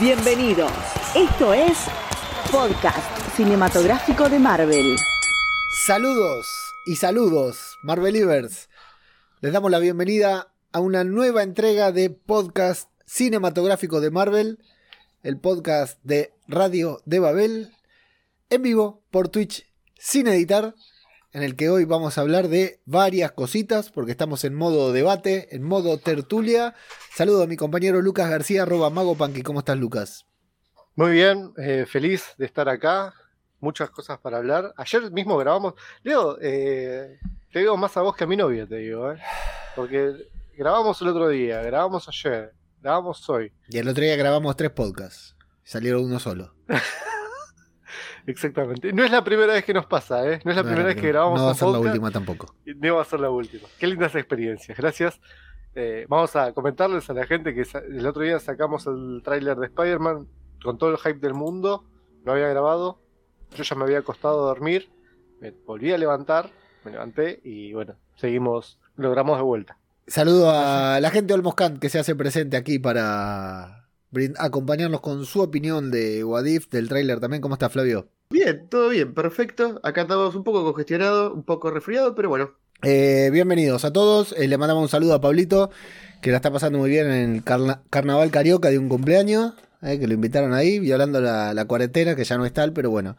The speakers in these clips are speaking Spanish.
Bienvenidos. Esto es Podcast Cinematográfico de Marvel. Saludos y saludos, Marvelivers. Les damos la bienvenida a una nueva entrega de Podcast Cinematográfico de Marvel, el podcast de Radio de Babel, en vivo por Twitch sin editar, en el que hoy vamos a hablar de varias cositas, porque estamos en modo debate, en modo tertulia. Saludo a mi compañero Lucas García, arroba Magopanqui. ¿Cómo estás, Lucas? Muy bien, eh, feliz de estar acá. Muchas cosas para hablar. Ayer mismo grabamos. Leo, eh, te digo más a vos que a mi novia, te digo, ¿eh? Porque grabamos el otro día, grabamos ayer, grabamos hoy. Y el otro día grabamos tres podcasts. Salieron uno solo. Exactamente. No es la primera vez que nos pasa, ¿eh? No es la No, primera no, vez que grabamos No va a ser la última tampoco. No va a ser la última. Qué lindas experiencias. Gracias. Eh, vamos a comentarles a la gente que el otro día sacamos el tráiler de Spider-Man con todo el hype del mundo. Lo había grabado. Yo ya me había acostado a dormir. Me volví a levantar. Me levanté y bueno, seguimos. Logramos de vuelta. Saludo a la gente de Olmoscant que se hace presente aquí para acompañarnos con su opinión de Wadif, del tráiler también. ¿Cómo está Flavio? Bien, todo bien, perfecto. Acá estamos un poco congestionado, un poco resfriado, pero bueno. Eh, bienvenidos a todos. Eh, le mandamos un saludo a Pablito, que la está pasando muy bien en el carna- carnaval carioca de un cumpleaños, eh, que lo invitaron ahí, violando la, la cuarentena, que ya no es tal, pero bueno.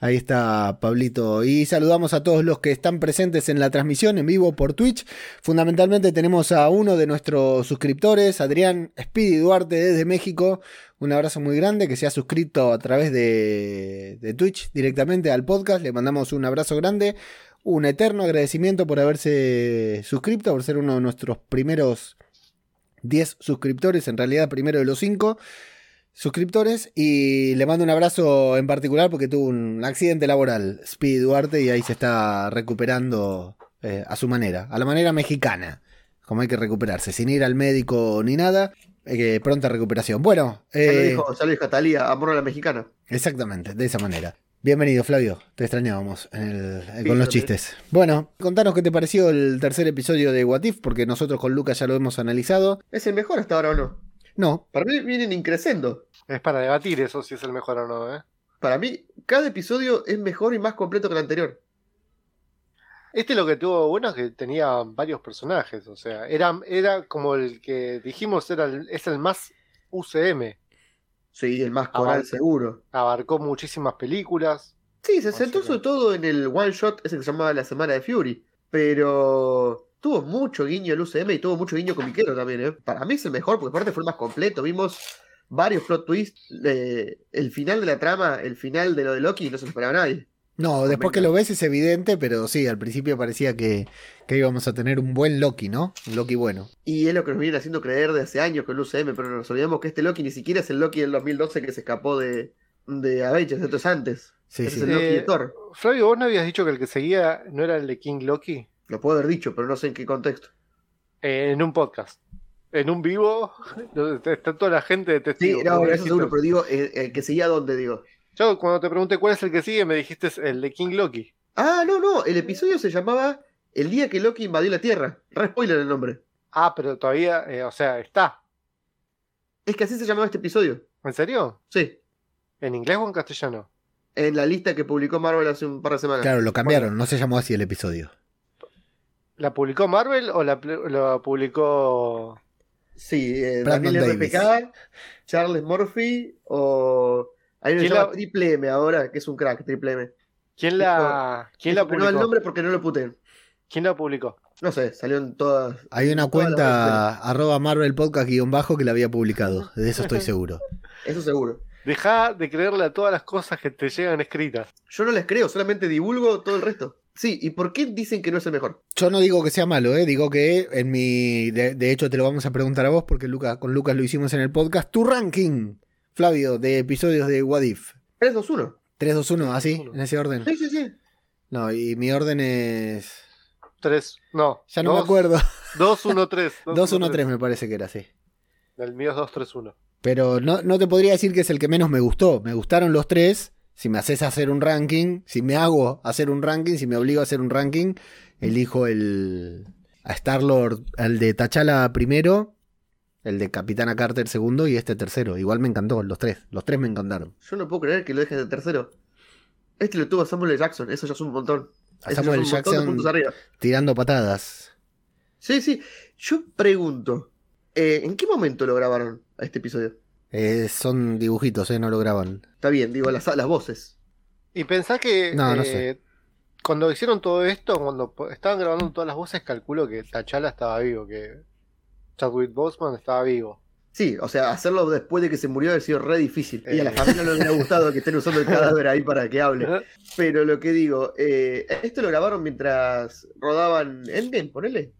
Ahí está Pablito. Y saludamos a todos los que están presentes en la transmisión en vivo por Twitch. Fundamentalmente tenemos a uno de nuestros suscriptores, Adrián Speedy Duarte desde México. Un abrazo muy grande que se ha suscrito a través de, Twitch directamente al podcast. Le mandamos un abrazo grande. Un eterno agradecimiento por haberse suscrito, por ser uno de nuestros primeros 10 suscriptores, en realidad primero de los 5 suscriptores. Y le mando un abrazo en particular porque tuvo un accidente laboral, Speedy Duarte, y ahí se está recuperando eh, a su manera, a la manera mexicana, como hay que recuperarse, sin ir al médico ni nada. Eh, pronta recuperación. Bueno, Ya lo eh, dijo, ya lo dijo Talía, amor a la mexicana. Exactamente, de esa manera. Bienvenido, Flavio. Te extrañábamos en el- Sí, con los chistes. Bueno, contanos qué te pareció el tercer episodio de What If, porque nosotros con Lucas ya lo hemos analizado. ¿Es el mejor hasta ahora o no? No, Para mí vienen increciendo. Es para debatir eso si es el mejor o no, ¿eh? Para mí, cada episodio es mejor y más completo que el anterior. Este lo que tuvo bueno es que tenía varios personajes, o sea, era, era como el que dijimos, era el- es el más UCM, Sí, el más coral seguro. abarcó muchísimas películas. Sí, se centró sobre todo en el one shot, ese que se llamaba La Semana de Fury. Pero tuvo mucho guiño el UCM y tuvo mucho guiño comiquero también, ¿eh? Para mí es el mejor, porque aparte fue el más completo. Vimos varios plot twists. eh, el final de la trama, el final de lo de Loki, no se lo esperaba nadie. No, después que lo ves es evidente, pero sí, al principio parecía que, que íbamos a tener un buen Loki, ¿no? Un Loki bueno. Y es lo que nos vienen haciendo creer de hace años con el UCM, pero nos olvidamos que este Loki ni siquiera es el Loki del 2012 que se escapó de, de Avengers, esto es antes. Sí, Ese sí. es el Loki de Eh, Thor. Flavio, vos no habías dicho que el que seguía no era el de King Loki Lo puedo haber dicho, pero no sé en qué contexto. Eh, en un podcast. En un vivo, donde está toda la gente de Sí, testigos. no, eso seguro, pero digo, eh, el que seguía dónde, digo. Yo cuando te pregunté cuál es el que sigue, me dijiste es el de King Loki. Ah, no, no, el episodio se llamaba El día que Loki invadió la Tierra. Re spoiler el nombre. Ah, pero todavía, eh, o sea, está. Es que así se llamaba este episodio. ¿En serio? Sí, ¿En inglés o en castellano? en la lista que publicó Marvel hace un par de semanas. Claro, lo cambiaron, no se llamó así el episodio. ¿La publicó Marvel o la, publicó... Sí, eh, Daniel Davis. RPK, Charles Murphy o... Hay uno que se ¿Quién llama la- Triple M ahora, que es un crack, Triple M. ¿Quién la, ¿quién la que no el publicó? nombre porque no lo puteen. ¿Quién la publicó? No sé, salió en todas. Hay una cuenta arroba Marvel Podcast guion bajo que la había publicado, de eso estoy seguro. Eso seguro. Deja de creerle a todas las cosas que te llegan escritas. Yo no les creo, solamente divulgo todo el resto. Sí, ¿y por qué dicen que no es el mejor? Yo no digo que sea malo, ¿eh? digo que en mi. De, de hecho, te lo vamos a preguntar a vos, porque Lucas, con Lucas lo hicimos en el podcast. Tu ranking, Flavio, de episodios de What If. 3, 2, 1. 3, 2, 1, así, en ese orden. Sí, sí, sí. No, y mi orden es. Tres, no. Ya no dos, me acuerdo. 2, 1, 3. 2, 1, 3 me parece que era así. El mío es 2, 3, 1. Pero no, no te podría decir que es el que menos me gustó. Me gustaron los tres. Si me haces hacer un ranking, si me hago hacer un ranking, si me obligo a hacer un ranking, elijo el. a Star-Lord, al de T'Challa primero, El de Capitana Carter segundo y este tercero. Igual me encantó, los tres. Los tres me encantaron. Yo no puedo creer que lo dejes de tercero. Este lo tuvo Samuel L. Jackson, eso ya es un montón. A Eso ya Samuel es un montón de Jackson puntos tirando patadas. Sí, sí. Yo pregunto, eh, ¿en qué momento lo grabaron a este episodio? Eh, son dibujitos, ¿eh? No lo graban. Está bien, digo, las, las voces. Y pensá que No, no eh, sé. cuando hicieron todo esto, cuando estaban grabando todas las voces, calculo que T'Challa estaba vivo, que Chadwick Boseman estaba vivo. Sí, o sea, hacerlo después de que se murió ha sido re difícil. Y a la Eh. familia no le hubiera gustado que estén usando el cadáver ahí para que hable. Pero lo que digo, eh, ¿esto lo grabaron mientras rodaban Endgame, ponele?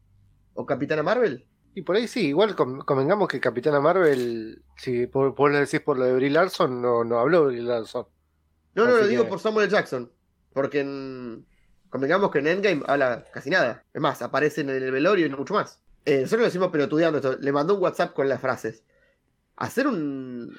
¿O Capitana Marvel? Y por ahí sí, igual con- convengamos que Capitana Marvel, si por, por lo decís por lo de Brie Larson, no, no habló Brie Larson. No, no, lo digo por Samuel. Jackson. Porque en... convengamos que en Endgame habla casi nada. Es más, aparece en el velorio y no mucho más. Eh, nosotros lo decimos pelotudeando esto. Le mandó un WhatsApp con las frases. Hacer un,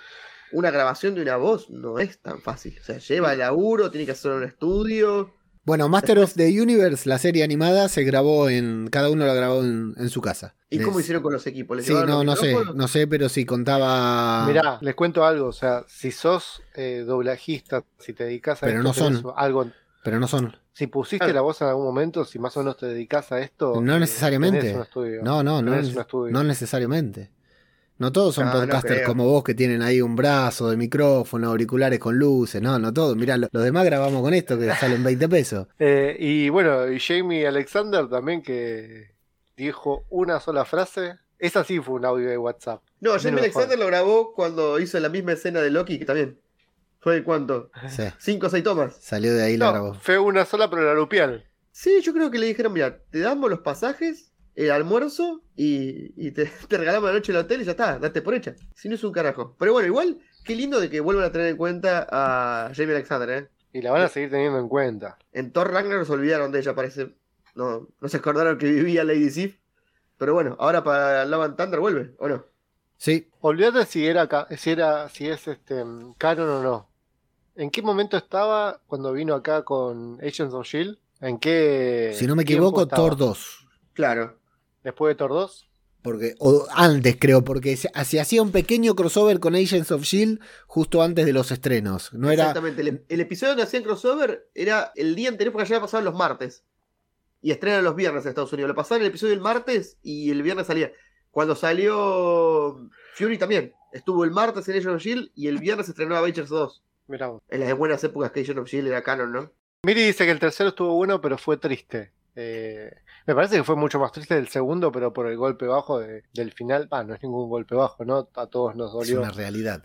una grabación de una voz no es tan fácil. O sea, lleva laburo, tiene que hacer un estudio. Bueno, Master of the Universe, la serie animada, se grabó en. Cada uno la grabó en, en su casa. ¿Y Les- cómo hicieron con los equipos? ¿Les Sí, no, no sé, no sé, pero si contaba. Mirá, les cuento algo, o sea, si sos eh, doblajista, si te dedicas a Pero esto, no son. algo, Pero no son. Si pusiste Claro. la voz en algún momento, si más o menos te dedicas a esto, No eh, necesariamente. tenés un estudio. No, no, no, Tenés neces- un estudio. no necesariamente. No todos son No, no podcasters como vos que tienen ahí un brazo de micrófono, auriculares con luces. No, no todos. Mirá, lo- los demás grabamos con esto que salen 20 pesos. Eh, y bueno, y Jamie Alexander también que dijo una sola frase. Esa sí fue un audio de WhatsApp. No, Jamie Alexander lo grabó cuando hizo la misma escena de Loki, que también. ¿Fue cuánto? Sí, ¿Cinco o seis tomas? salió de ahí la No, grabó. fue una sola, pero la lupial. Sí, yo creo que le dijeron, mira, te damos los pasajes, el almuerzo y, y te, te regalamos la noche el hotel y ya está, date por hecha. Si no es un carajo. Pero bueno, igual, qué lindo de que vuelvan a tener en cuenta a Jamie Alexander, ¿eh? Y la van a seguir teniendo en cuenta. En Thor Ragnarok se olvidaron de ella, parece. No, no se acordaron que vivía Lady Sif. Pero bueno, ahora para Love and Thunder vuelve, ¿o no? Sí, Olvídate si era, si era, si es este canon o no. ¿En qué momento estaba cuando vino acá con Agents of Shield? ¿En qué? si no me equivoco, estaba? Thor 2. Claro. Después de Thor 2. Porque, o antes creo, porque se, se hacía un pequeño crossover con Agents of Shield justo antes de los estrenos. No era. Exactamente. El, el episodio donde hacían crossover era el día anterior porque ya pasaban los martes. Y estrenan los viernes en Estados Unidos. Lo pasaban el episodio el martes y el viernes salía. Cuando salió Fury también. Estuvo el martes en Agent of Shield y el viernes estrenó Avengers 2. Mirá vos. En las buenas épocas que Agent of Shield era canon, ¿no? Miri dice que el tercero estuvo bueno, pero fue triste. Eh, me parece que fue mucho más triste el segundo, pero por el golpe bajo de- del final. Ah, no es ningún golpe bajo, ¿no? A todos nos Es dolió. una realidad.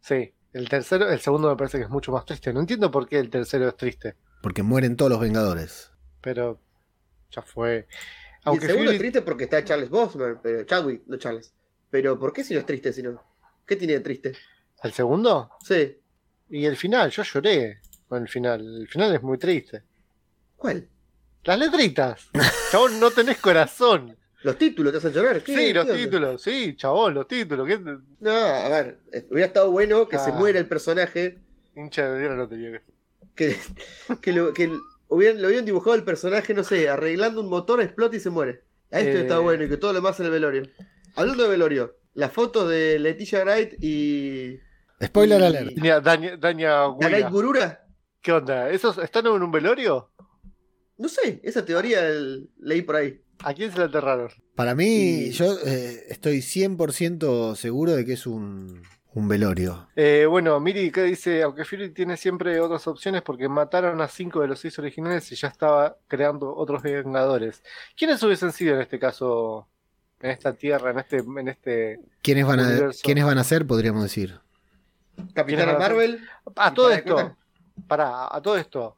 Sí. El tercero, el segundo me parece que es mucho más triste. No entiendo por qué el tercero es triste, Porque mueren todos los Vengadores. pero ya fue. Y Aunque el segundo Fury- es triste porque está Charles Bosman, pero Chadwick, no Charles. Pero ¿por qué si no es triste si no? ¿Qué tiene de triste? ¿El segundo? Sí. Y el final, yo lloré con el final. El final es muy triste. ¿Cuál? Las letritas. Chabón, no tenés corazón. Los títulos te hacen llorar. ¿Qué? Sí, los títulos. Sí, chabón, los títulos. ¿Qué No, a ver, eh, hubiera estado bueno que se Ah. muera el personaje, hincha de no tenía que que, que, lo, que hubieran, lo hubieran dibujado el personaje, no sé, arreglando un motor, explota y se muere. A esto Eh. está bueno y que todo lo demás en el velorio. Hablando de velorio, la foto de Leticia Wright y Spoiler Y- alert. Daña, Daña Gurura, ¿Qué onda? ¿Esos están en un velorio? no sé, esa teoría el- leí por ahí. ¿A quién se la enterraron? Para mí, Y- yo eh, estoy 100% seguro de que es un, un velorio. Eh, bueno, Miri ¿qué dice, aunque Fury tiene siempre otras opciones porque mataron a cinco de los seis originales y ya estaba creando otros Vengadores. ¿Quiénes hubiesen sido en este caso, en esta tierra, en este, en este... ¿Quiénes van a, Universo. ¿quiénes van a ser? Podríamos decir. Capitana a? Marvel, A ¿Y todo para esto, cuenta? para, a todo esto.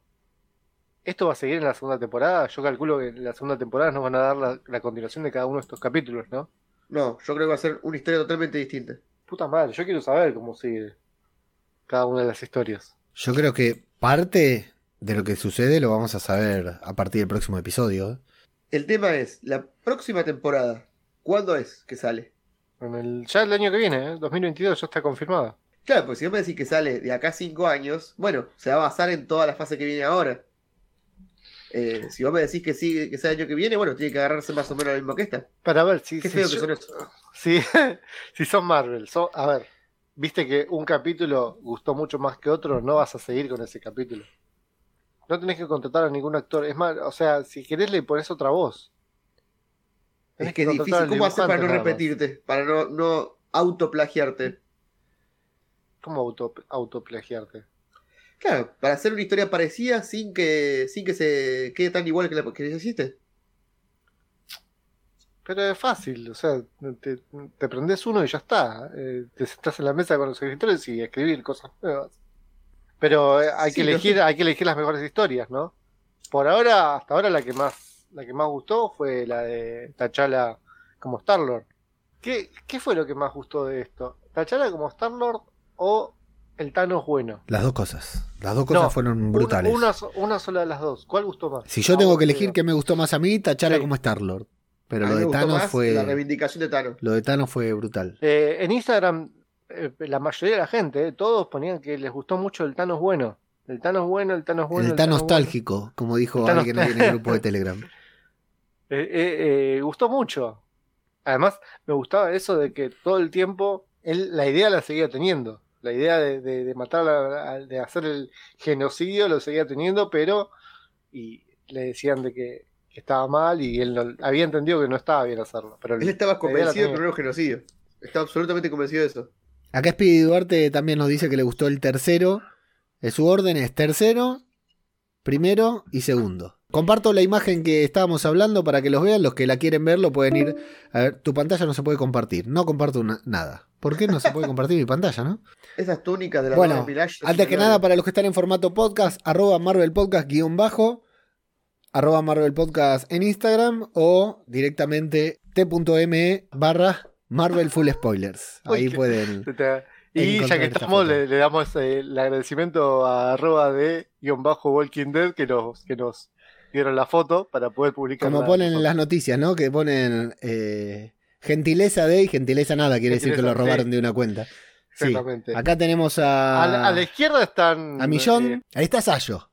¿Esto va a seguir en la segunda temporada? Yo calculo que en la segunda temporada nos van a dar la, la continuación de cada uno de estos capítulos, ¿no? no, yo creo que va a ser una historia totalmente distinta. Puta madre, yo quiero saber cómo sigue cada una de las historias. Yo creo que parte de lo que sucede lo vamos a saber a partir del próximo episodio. El tema es, la próxima temporada, ¿cuándo es que sale? En el, ya el año que viene, ¿eh? 2022, ya está confirmada. Claro, pues si vos me decís que sale de acá a 5 años, bueno, se va a basar en toda la fase que viene ahora. Eh, si vos me decís que sigue, que sea el año que viene, bueno, tiene que agarrarse más o menos lo mismo que esta. Para ver si, Qué si feo que son eso. Si, si son Marvel, son- a ver, viste que un capítulo gustó mucho más que otro, no vas a seguir con ese capítulo. No tenés que contratar a ningún actor. Es más, o sea, si querés le pones otra voz. Tenés Es que es difícil. ¿Cómo hacer para no repetirte? Para no, no autoplagiarte. ¿Cómo auto, autoplagiarte? Claro, para hacer una historia parecida sin que, sin que se quede tan igual que la que hiciste. Pero es fácil, o sea, te, te prendes uno y ya está. Eh, te sentás en la mesa con los escritores y escribir cosas nuevas. Pero eh, hay que elegir, sí. hay que elegir las mejores historias, ¿no? Por ahora, hasta ahora la que más, la que más gustó fue la de T'Challa como Star-Lord. ¿Qué, ¿Qué fue lo que más gustó de esto? ¿T'Challa como Star-Lord o el Thanos bueno? Las dos cosas. Las dos cosas No, fueron brutales. Una, una so- una sola de las dos. ¿Cuál gustó más? Si yo A tengo que elegir qué me gustó más a mí, Tachala Sí. como Star-Lord. Pero lo de Thanos fue. La reivindicación de Thanos. Lo de Thanos fue brutal. Eh, en Instagram, eh, la mayoría de la gente, eh, todos ponían que les gustó mucho el Thanos bueno. El Thanos bueno, el Thanos bueno. el Thanos bueno. nostálgico, como dijo El Thanos- alguien en el grupo de Telegram. Gustó mucho. Además, me gustaba eso de que todo el tiempo él la idea la seguía teniendo. La idea de, de- de matar, a- a- de hacer el genocidio lo seguía teniendo, pero y le decían de que estaba mal y él no- había entendido que no estaba bien hacerlo. Pero Él estaba convencido de que no era un genocidio. Estaba absolutamente convencido de eso. Acá Speedy Duarte también nos dice que le gustó el tercero. Eh, Su orden es tercero, primero y segundo. Comparto la imagen que estábamos hablando para que los vean. Los que la quieren ver lo pueden ir. A ver, tu pantalla no se puede compartir. No comparto una- nada. ¿Por qué no se puede compartir mi pantalla, no? Esas túnicas de la Bueno, son Antes que nada, para los que están en formato podcast, arroba Marvel Podcast guion bajo, arroba Marvel Podcast en Instagram o directamente t.me barra Marvel Full Spoilers. Ahí pueden. Te- Y ya que esta estamos, le, le damos eh, el agradecimiento a arroba de guion bajo Walking Dead que nos, que nos dieron la foto para poder publicar. Como ponen en las noticias, ¿no? Que ponen eh, gentileza de y gentileza nada, quiere decir que lo robaron sí. de una cuenta. Sí. Exactamente. Acá tenemos a. A, la, a la izquierda están. a Millón. eh, Ahí está Sayo.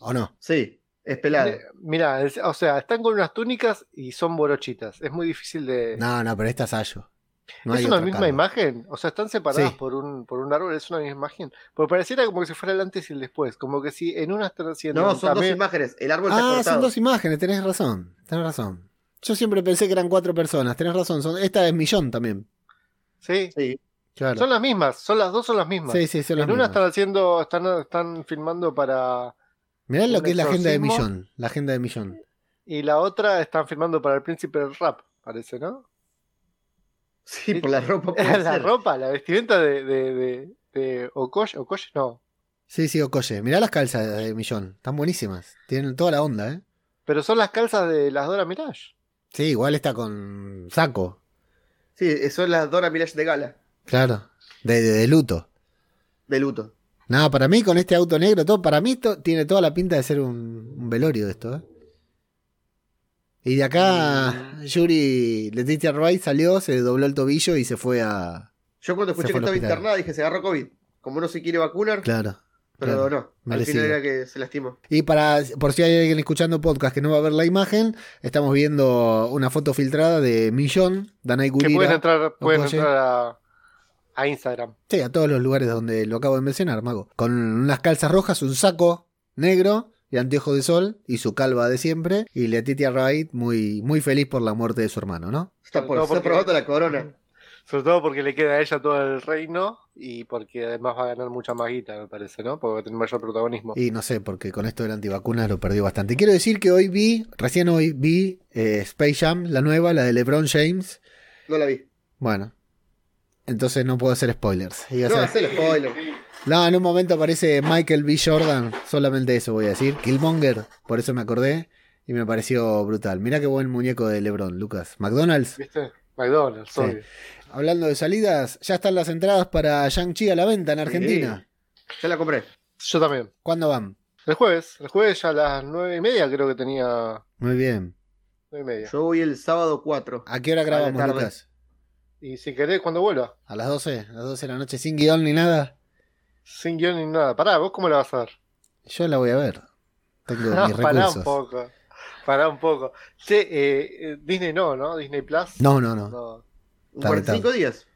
¿O no? Sí, es pelado. eh, Mira, es- o sea, están con unas túnicas y son borochitas. Es muy difícil de. No, no, pero está Sayo. No ¿Es una misma imagen? O sea, están separadas Sí. por un por un árbol, es una misma imagen. Porque pareciera como que si fuera el antes y el después. Como que si en una están haciendo. No, son dos imágenes. El árbol está Ah, cortado. son dos imágenes, tenés razón. Tenés razón. Yo siempre pensé que eran cuatro personas, tenés razón. Son, esta es Millón también. Sí, Sí. Claro. son las mismas, son las dos son las mismas. sí, sí, son las en una mismas. están haciendo, están, están filmando para. Mirá lo que es la agenda de. Millón. La agenda de Millón. Y la otra están filmando para el príncipe del rap, parece, ¿no? Sí, por la ropa. la ser. ropa, la vestimenta de, de, de, de Okoye, Okoye, no. Sí, sí, Okoye. Mirá las calzas de Millón. Están buenísimas. Tienen toda la onda, ¿eh? Pero son las calzas de las Dora Mirage. Sí, igual está con saco. Sí, son las Dora Milaje de gala. Claro. De, de- de luto. De luto. Nada, para mí con este auto negro, todo, para mí to- tiene toda la pinta de ser un, un velorio esto, ¿eh? Y de acá, Mm. Yuri Leticia Wright salió, se dobló el tobillo y se fue a. Yo cuando escuché que al estaba internada dije, se agarró COVID. Como no se quiere vacunar, Claro. pero claro. no. Al merecido. final era que se lastimó. Y para, por si hay alguien escuchando podcast que no va a ver la imagen, estamos viendo una foto filtrada de Millón, Danai Que pueden Gurira. entrar, pueden entrar a, a Instagram. Sí, a todos los lugares donde lo acabo de mencionar, Mago. Con unas calzas rojas, un saco negro y anteojos de sol y su calva de siempre. Y Letitia Wright muy, muy feliz por la muerte de su hermano, ¿no? Está, Sobre por, porque- probando la corona. Sobre todo porque le queda a ella todo el reino y porque además va a ganar mucha más guita, me parece, ¿no? Porque va a tener mayor protagonismo. Y no sé, porque con esto de la antivacuna lo perdió bastante. Quiero decir que hoy vi, recién hoy vi eh, Space Jam, la nueva, la de LeBron James. No la vi. Bueno, entonces no puedo hacer spoilers. A No, ser- hace el spoiler. No, en un momento aparece Michael B. Jordan, solamente eso voy a decir. Killmonger, por eso me acordé y me pareció brutal. Mirá qué buen muñeco de LeBron, Lucas. McDonald's. ¿Viste? McDonald's, Sí. obvio. Hablando de salidas, ya están las entradas para Shang-Chi a la venta en Argentina. Ya la compré. Yo también. ¿Cuándo van? El jueves, el jueves ya a las nueve y media creo que tenía Muy bien. nueve y media. Yo voy el sábado 4. ¿A qué hora grabamos. Lucas? Y si querés, cuando vuelva, ¿A las 12? ¿A las 12 de la noche sin guion ni nada? sin guion ni nada. Pará, ¿vos cómo la vas a ver? Yo la voy a ver. Tengo No, mis pará recursos. un poco. Pará un poco. Che, eh, eh, Disney no, ¿no? Disney Plus. No, no, no. No. Está 45 días.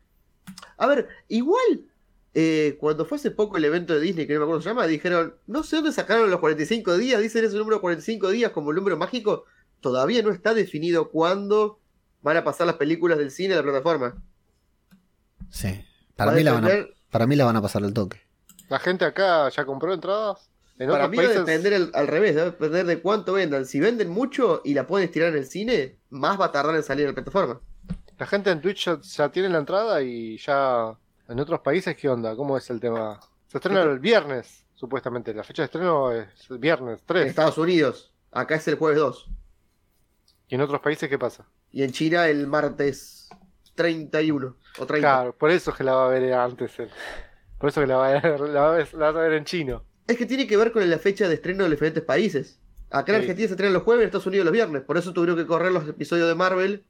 A ver, igual, eh, cuando fue hace poco el evento de Disney, que no me acuerdo cómo se llama, dijeron, no sé dónde sacaron los 45 días, dicen ese número 45 días como el número mágico, todavía no está definido cuándo van a pasar las películas del cine a la plataforma. Sí. Para mí, la van a, para mí la van a pasar al toque. ¿La gente acá ya compró entradas? En Para mí va a países, depender el- al revés, va a depender de cuánto vendan. Si venden mucho y la pueden estirar en el cine, más va a tardar en salir a la plataforma. la gente en Twitch ya, ya tiene la entrada y ya en otros países, ¿qué onda? ¿Cómo es el tema? Se estrena el viernes, supuestamente. La fecha de estreno es el viernes En 3. Estados Unidos, acá es el jueves 2. ¿Y en otros países qué pasa? Y en China el martes 31 o 30. Claro, por eso es que la va a ver antes. él. Por eso que la va a ver, la va a ver- la vas a ver en chino. Es que tiene que ver con la fecha de estreno de los diferentes países. Acá en Sí. Argentina se estrena los jueves, en Estados Unidos los viernes. Por eso tuvieron que correr los episodios de Marvel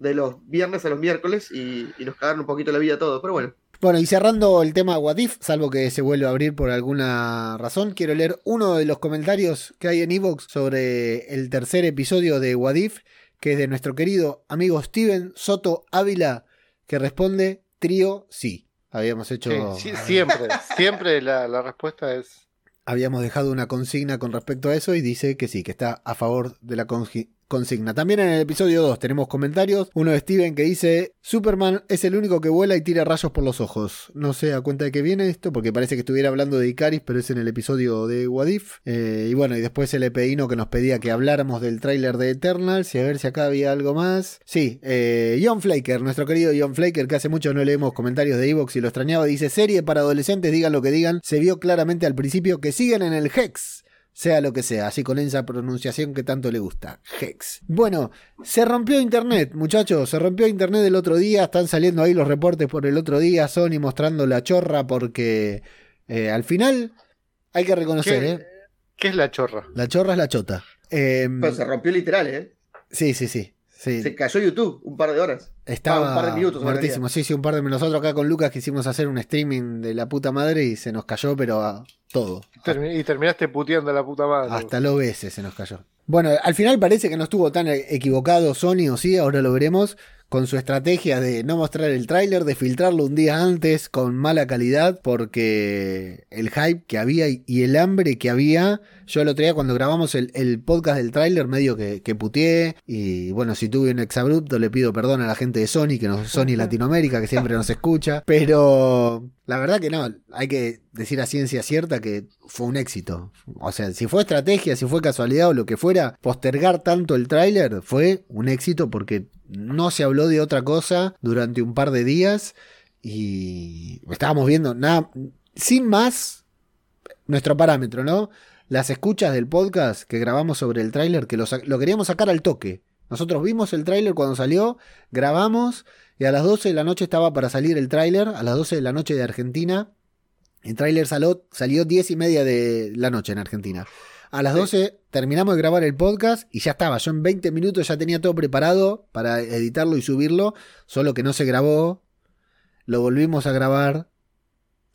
de los viernes a los miércoles y, y nos cagaron un poquito la vida a todos. Pero bueno, Bueno, y cerrando el tema What If, salvo que se vuelva a abrir por alguna razón, quiero leer uno de los comentarios que hay en Evox sobre el tercer episodio de What If, que es de nuestro querido amigo Steven Soto Ávila, que responde trío sí. Habíamos hecho. Sí, sí, siempre, siempre la, la respuesta es. Habíamos dejado una consigna con respecto a eso y dice que sí, que está a favor de la consigna. También en el episodio 2 tenemos comentarios. Uno de Steven que dice, Superman es el único que vuela y tira rayos por los ojos. No sé a cuenta de qué viene esto, porque parece que estuviera hablando de Icaris, pero es en el episodio de Wadif. y bueno, y después el EPIno que nos pedía que habláramos del tráiler de Eternals y a ver si acá había algo más. Sí, eh, John Flaker, nuestro querido John Flaker, que hace mucho no leemos comentarios de Evox y lo extrañaba, dice, serie para adolescentes, digan lo que digan, se vio claramente al principio que siguen en el Hex sea lo que sea, así con esa pronunciación que tanto le gusta, Hex. Bueno, se rompió internet, muchachos, se rompió internet el otro día, están saliendo ahí los reportes por el otro día, Sony mostrando la chorra porque eh, al final hay que reconocer, ¿Qué, ¿eh? qué es la chorra? La chorra es la chota. Eh, pero se rompió literal, ¿eh? sí, sí, sí. Sí. Se cayó YouTube un par de horas. Estaba Ah, un par de minutos, muertísimo. Sí, sí, un par de Nosotros acá con Lucas quisimos hacer un streaming de la puta madre y se nos cayó, pero a todo. Y terminaste puteando a la puta madre. Hasta lo veces se nos cayó. Bueno, al final parece que no estuvo tan equivocado Sony, o sí, ahora lo veremos, con su estrategia de no mostrar el tráiler, de filtrarlo un día antes con mala calidad, porque el hype que había y el hambre que había, yo el otro día cuando grabamos el, el podcast del tráiler medio que, que puteé, y bueno, si tuve un exabrupto le pido perdón a la gente de Sony, que nos, Sony Latinoamérica, que siempre nos escucha, pero la verdad que no, hay que decir a ciencia cierta que fue un éxito. O sea, si fue estrategia, si fue casualidad o lo que fuera, postergar tanto el tráiler fue un éxito porque no se habló de otra cosa durante un par de días y estábamos viendo nada, sin más, nuestro parámetro, ¿no? Las escuchas del podcast que grabamos sobre el tráiler, que lo, lo queríamos sacar al toque. Nosotros vimos el tráiler cuando salió, grabamos y a las 12 de la noche estaba para salir el tráiler, a las 12 de la noche de Argentina. El tráiler salió, salió 10 y media de la noche en Argentina. A las 12 terminamos de grabar el podcast y ya estaba. Yo en 20 minutos ya tenía todo preparado para editarlo y subirlo, solo que no se grabó. Lo volvimos a grabar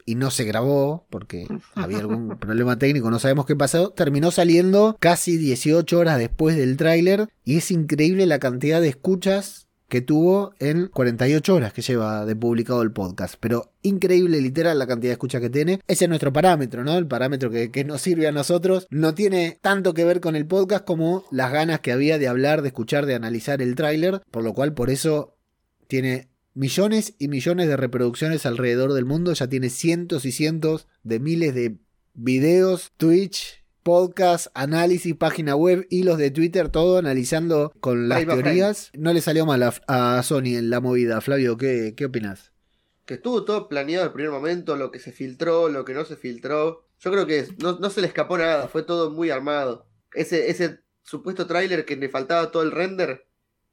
y no se grabó porque había algún problema técnico, no sabemos qué pasó. Terminó saliendo casi 18 horas después del tráiler y es increíble la cantidad de escuchas que tuvo en 48 horas que lleva de publicado el podcast. Pero increíble, literal, la cantidad de escuchas que tiene. Ese es nuestro parámetro, ¿no? El parámetro que, que nos sirve a nosotros. No tiene tanto que ver con el podcast como las ganas que había de hablar, de escuchar, de analizar el tráiler. Por lo cual, por eso tiene millones y millones de reproducciones alrededor del mundo. Ya tiene cientos y cientos de miles de videos, Twitch, podcast, análisis, página web, hilos de Twitter, todo analizando con las Frame teorías. No le salió mal a, a Sony en la movida. Flavio, ¿qué, qué opinas? Que estuvo todo planeado al primer momento, lo que se filtró, lo que no se filtró. Yo creo que no, no se le escapó nada, fue todo muy armado. Ese, ese supuesto tráiler que le faltaba todo el render,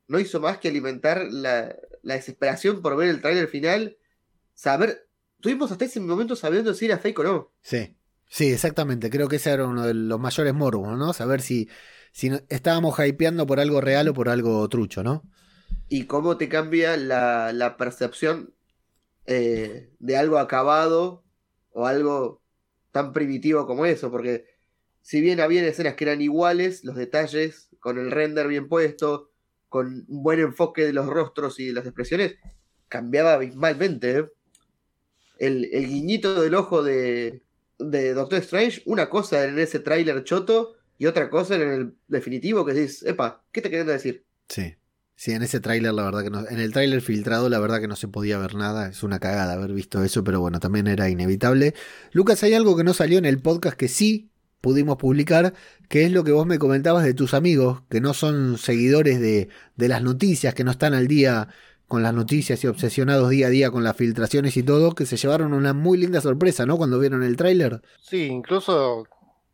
no hizo más que alimentar la, la desesperación por ver el tráiler final. Saber, tuvimos hasta ese momento sabiendo si era fake o no. Sí. Sí, exactamente. Creo que ese era uno de los mayores morbos, ¿no? Saber si, si estábamos hypeando por algo real o por algo trucho, ¿no? Y cómo te cambia la, la percepción eh, de algo acabado o algo tan primitivo como eso. Porque si bien había escenas que eran iguales, los detalles, con el render bien puesto, con un buen enfoque de los rostros y de las expresiones, cambiaba abismalmente. ¿eh? El, el guiñito del ojo de, de Doctor Strange, una cosa en ese tráiler choto y otra cosa en el definitivo que decís, epa, ¿qué te queriendo decir? Sí. Sí, en ese tráiler la verdad que no, en el tráiler filtrado la verdad que no se podía ver nada, es una cagada haber visto eso, pero bueno, también era inevitable. Lucas, hay algo que no salió en el podcast que sí pudimos publicar, que es lo que vos me comentabas de tus amigos, que no son seguidores de, de las noticias, que no están al día con las noticias y obsesionados día a día con las filtraciones y todo, que se llevaron una muy linda sorpresa, ¿no? Cuando vieron el tráiler. Sí, incluso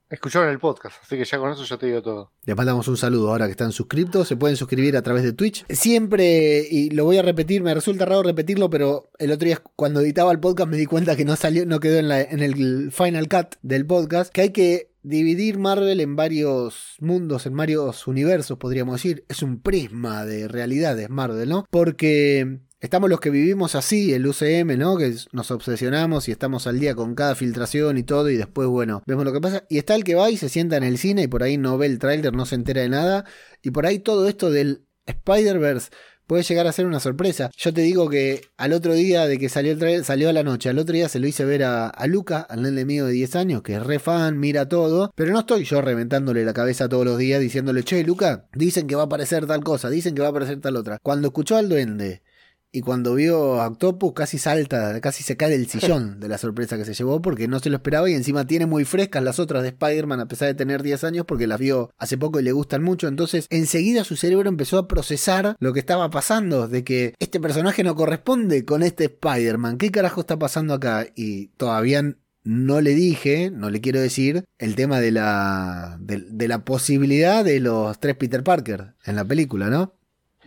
escucharon el podcast, así que ya con eso ya te digo todo. Les mandamos un saludo ahora que están suscriptos. Se pueden suscribir a través de Twitch. Siempre, y lo voy a repetir, me resulta raro repetirlo, pero el otro día cuando editaba el podcast me di cuenta que no salió, no quedó en, la, en el final cut del podcast, que hay que dividir Marvel en varios mundos, en varios universos, podríamos decir. Es un prisma de realidades Marvel, ¿no? Porque estamos los que vivimos así, el UCM, ¿no? Que nos obsesionamos y estamos al día con cada filtración y todo, y después, bueno, vemos lo que pasa. Y está el que va y se sienta en el cine y por ahí no ve el tráiler, no se entera de nada. Y por ahí todo esto del Spider-Verse puede llegar a ser una sorpresa. Yo te digo que al otro día de que salió el trailer, salió a la noche. Al otro día se lo hice ver a, a Luca, al nene mío de 10 años, que es re fan, mira todo. Pero no estoy yo reventándole la cabeza todos los días diciéndole, che, Luca, dicen que va a aparecer tal cosa, dicen que va a aparecer tal otra. Cuando escuchó al duende y cuando vio a Octopus casi salta, casi se cae del sillón de la sorpresa que se llevó porque no se lo esperaba y encima tiene muy frescas las otras de Spider-Man a pesar de tener 10 años porque las vio hace poco y le gustan mucho. Entonces enseguida su cerebro empezó a procesar lo que estaba pasando, de que este personaje no corresponde con este Spider-Man. ¿Qué carajo está pasando acá? Y todavía no le dije, no le quiero decir, el tema de la, de, de la posibilidad de los tres Peter Parker en la película, ¿no?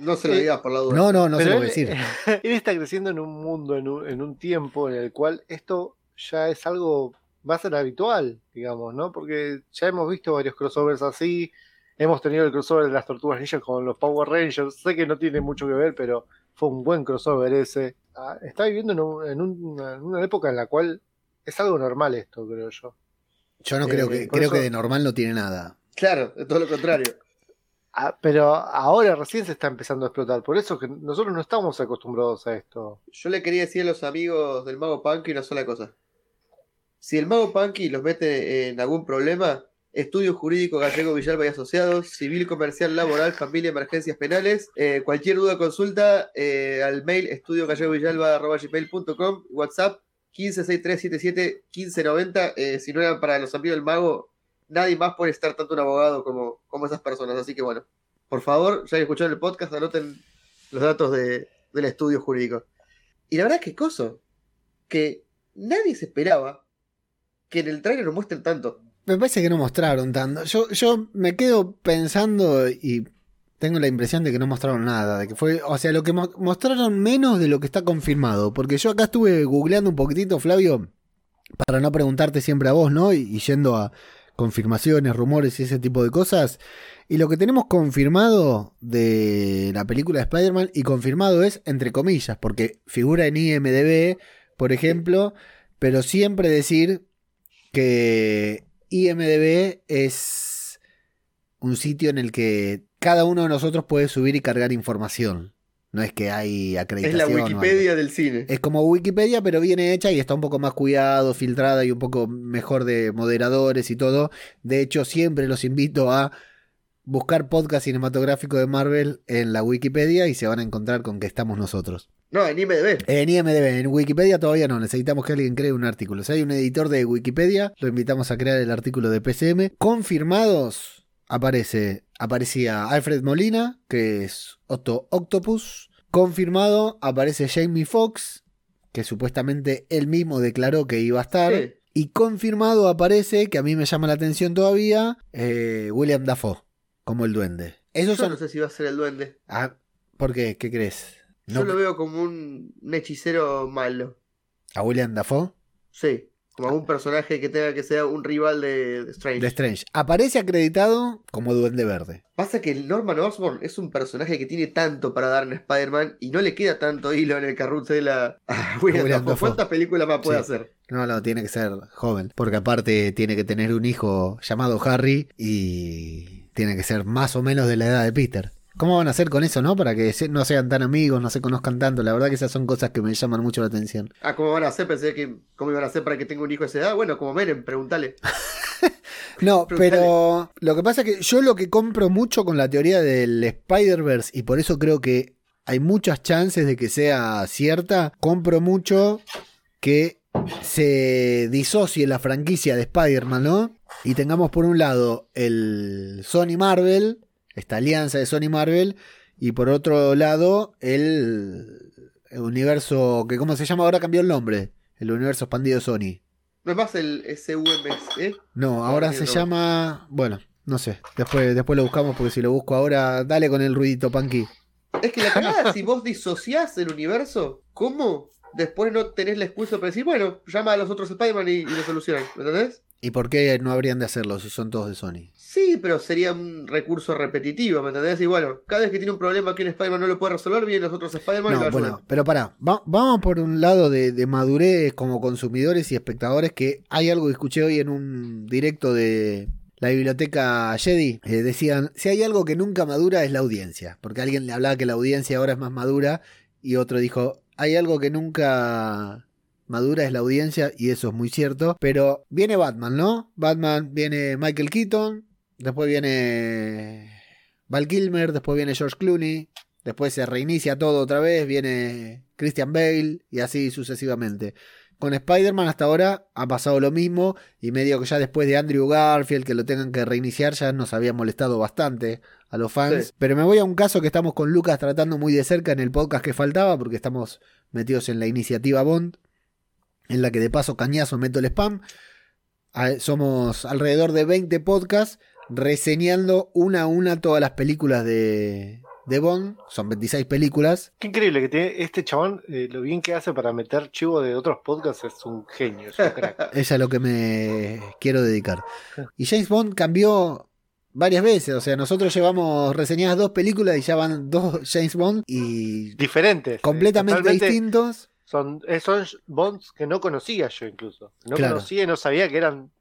No se lo digas por la duda. No, no, no se lo voy a decir. él está creciendo en un mundo, en un, en un tiempo en el cual esto ya es algo, va a ser habitual, digamos, ¿no? Porque ya hemos visto varios crossovers así, hemos tenido el crossover de las Tortugas Ninja con los Power Rangers, sé que no tiene mucho que ver, pero fue un buen crossover ese. Ah, está viviendo en, un- en una, en una época en la cual es algo normal esto, creo yo. Yo no Eh, creo que, creo eso- que de normal no tiene nada. Claro, es todo lo contrario. Ah, pero ahora recién se está empezando a explotar, por eso que nosotros no estamos acostumbrados a esto. Yo le quería decir a los amigos del Mago Punky una sola cosa. Si el Mago Punky los mete en algún problema, Estudio Jurídico Gallego Villalba y Asociados, Civil Comercial Laboral, Familia, Emergencias Penales, eh, cualquier duda consulta eh, al mail estudiogallegovillalba.gmail.com, WhatsApp 1563771590. Eh, si no era para los amigos del Mago, nadie más puede estar tanto un abogado como, como esas personas. Así que bueno, por favor, ya que escucharon el podcast, anoten los datos de, del estudio jurídico. Y la verdad es que coso, que nadie se esperaba que en el trailer lo muestren tanto. Me parece que no mostraron tanto. Yo, yo me quedo pensando y tengo la impresión de que no mostraron nada. De que fue, o sea, lo que mo- mostraron menos de lo que está confirmado. Porque yo acá estuve googleando un poquitito, Flavio, para no preguntarte siempre a vos, ¿no? Y yendo a confirmaciones, rumores y ese tipo de cosas. Y lo que tenemos confirmado de la película de Spider-Man, y confirmado es entre comillas, porque figura en IMDB, por ejemplo, pero siempre decir que IMDB es un sitio en el que cada uno de nosotros puede subir y cargar información. No es que hay Es acreditación. la o algo. Wikipedia del cine. Es como Wikipedia, pero viene hecha y está un poco más cuidado, filtrada y un poco mejor de moderadores y todo. De hecho, siempre los invito a buscar podcast cinematográfico de Marvel en la Wikipedia y se van a encontrar con que estamos nosotros. No, en IMDB. En IMDB, en Wikipedia todavía no, necesitamos que alguien cree un artículo. Si hay un editor de Wikipedia, lo invitamos a crear el artículo de PCM. Confirmados, aparece, aparecía Alfred Molina, que es Otto Octopus. Confirmado, aparece Jamie Foxx, que supuestamente él mismo declaró que iba a estar. Sí. Y confirmado aparece, que a mí me llama la atención todavía, eh, William Dafoe, como el duende. Esos Yo son... no sé si va a ser el duende. Ah, ¿Por qué? ¿Qué crees? Yo ¿No- lo veo como un, un hechicero malo. ¿A William Dafoe? Sí. Como un personaje que tenga que ser un rival de, de Strange. de Strange. Aparece acreditado como Duende Verde. Pasa que Norman Osborn es un personaje que tiene tanto para dar en Spider-Man y no le queda tanto hilo en el carrusel a, a William William Dafoe. Dafoe. ¿Cuántas películas más puede Sí. hacer? No, no, tiene que ser joven. Porque aparte tiene que tener un hijo llamado Harry y tiene que ser más o menos de la edad de Peter. ¿Cómo van a hacer con eso, no? Para que no sean tan amigos, no se conozcan tanto. La verdad que esas son cosas que me llaman mucho la atención. Ah, ¿cómo van a hacer? Pensé que cómo iban a hacer para que tenga un hijo de esa edad. Bueno, como Menem, pregúntale. No, Preguntale. pero lo que pasa es que yo lo que compro mucho con la teoría del Spider-Verse, y por eso creo que hay muchas chances de que sea cierta, compro mucho que se disocie la franquicia de Spider-Man, ¿no? Y tengamos por un lado el Sony Marvel, esta alianza de Sony Marvel, y por otro lado el, el universo que, ¿cómo se llama? Ahora cambió el nombre, el universo expandido de Sony. No es más el SUMS, ¿eh? No, ahora se llama. Bueno, no sé. Después, después lo buscamos porque si lo busco ahora, dale con el ruidito, Panky. Es que la cagada, si vos disociás el universo, ¿cómo? Después no tenés la excusa para decir, bueno, llama a los otros Spider-Man y, y lo solucionan, ¿me entendés? ¿Y por qué no habrían de hacerlo si son todos de Sony? Sí, pero sería un recurso repetitivo, ¿me entendés? Y bueno, cada vez que tiene un problema que un Spider-Man no lo puede resolver, vienen los otros Spider-Man y lo No, bueno, pero pará. va- vamos por un lado de, de madurez como consumidores y espectadores. Que hay algo que escuché hoy en un directo de la biblioteca Jedi. eh, decían: si hay algo que nunca madura es la audiencia. Porque alguien le hablaba que la audiencia ahora es más madura. Y otro dijo: hay algo que nunca madura es la audiencia. Y eso es muy cierto. Pero viene Batman, ¿no? Batman viene Michael Keaton. Después viene Val Kilmer. Después viene George Clooney. Después se reinicia todo otra vez, viene Christian Bale y así sucesivamente. Con Spider-Man hasta ahora ha pasado lo mismo y medio que ya después de Andrew Garfield que lo tengan que reiniciar ya nos había molestado bastante a los fans. Sí. Pero me voy a un caso que estamos con Lucas tratando muy de cerca en el podcast que faltaba porque estamos metidos en la iniciativa Bond en la que de paso cañazo meto el spam. Somos alrededor de 20 podcasts reseñando una a una todas las películas de, de Bond. Son 26 películas. Qué increíble que tiene este chabón, eh, lo bien que hace para meter chivo de otros podcasts es un genio, es un crack. Es a lo que me quiero dedicar. Y James Bond cambió varias veces. O sea, nosotros llevamos reseñadas dos películas y ya van dos James Bond y Diferentes. eh, completamente distintos. Son, eh, son bonds que no conocía yo incluso. No Claro. conocía y no sabía que eran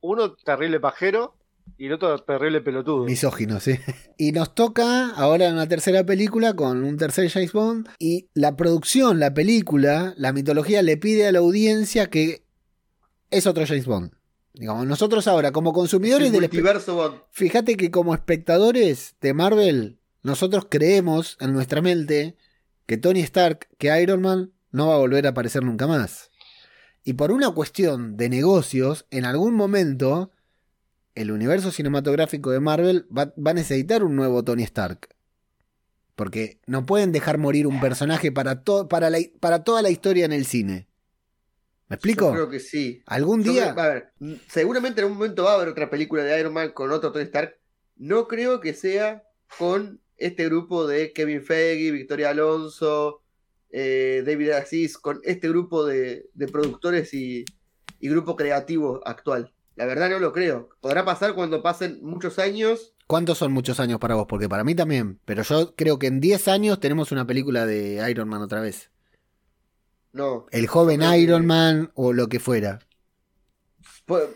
uno terrible pajero y el otro terrible pelotudo. Misógino, sí. Y nos toca ahora una tercera película con un tercer James Bond. Y la producción, la película, la mitología le pide a la audiencia que es otro James Bond. Digamos, nosotros ahora, como consumidores El del Bond. Fíjate que como espectadores de Marvel, nosotros creemos en nuestra mente que Tony Stark, que Iron Man, no va a volver a aparecer nunca más. Y por una cuestión de negocios, en algún momento, el universo cinematográfico de Marvel va, va a necesitar un nuevo Tony Stark. Porque no pueden dejar morir un personaje para, to- para, la- para toda la historia en el cine. ¿Me explico? Yo creo que sí. ¿Algún Yo día? creo- a ver, seguramente en algún momento va a haber otra película de Iron Man con otro Tony Stark. No creo que sea con este grupo de Kevin Feige, Victoria Alonso, eh, David Aziz, con este grupo de, de productores y, y grupo creativo actual. La verdad no lo creo. Podrá pasar cuando pasen muchos años. ¿Cuántos son muchos años para vos? Porque para mí también. Pero yo creo que en 10 años tenemos una película de Iron Man otra vez. No. El joven que- Iron Man o lo que fuera.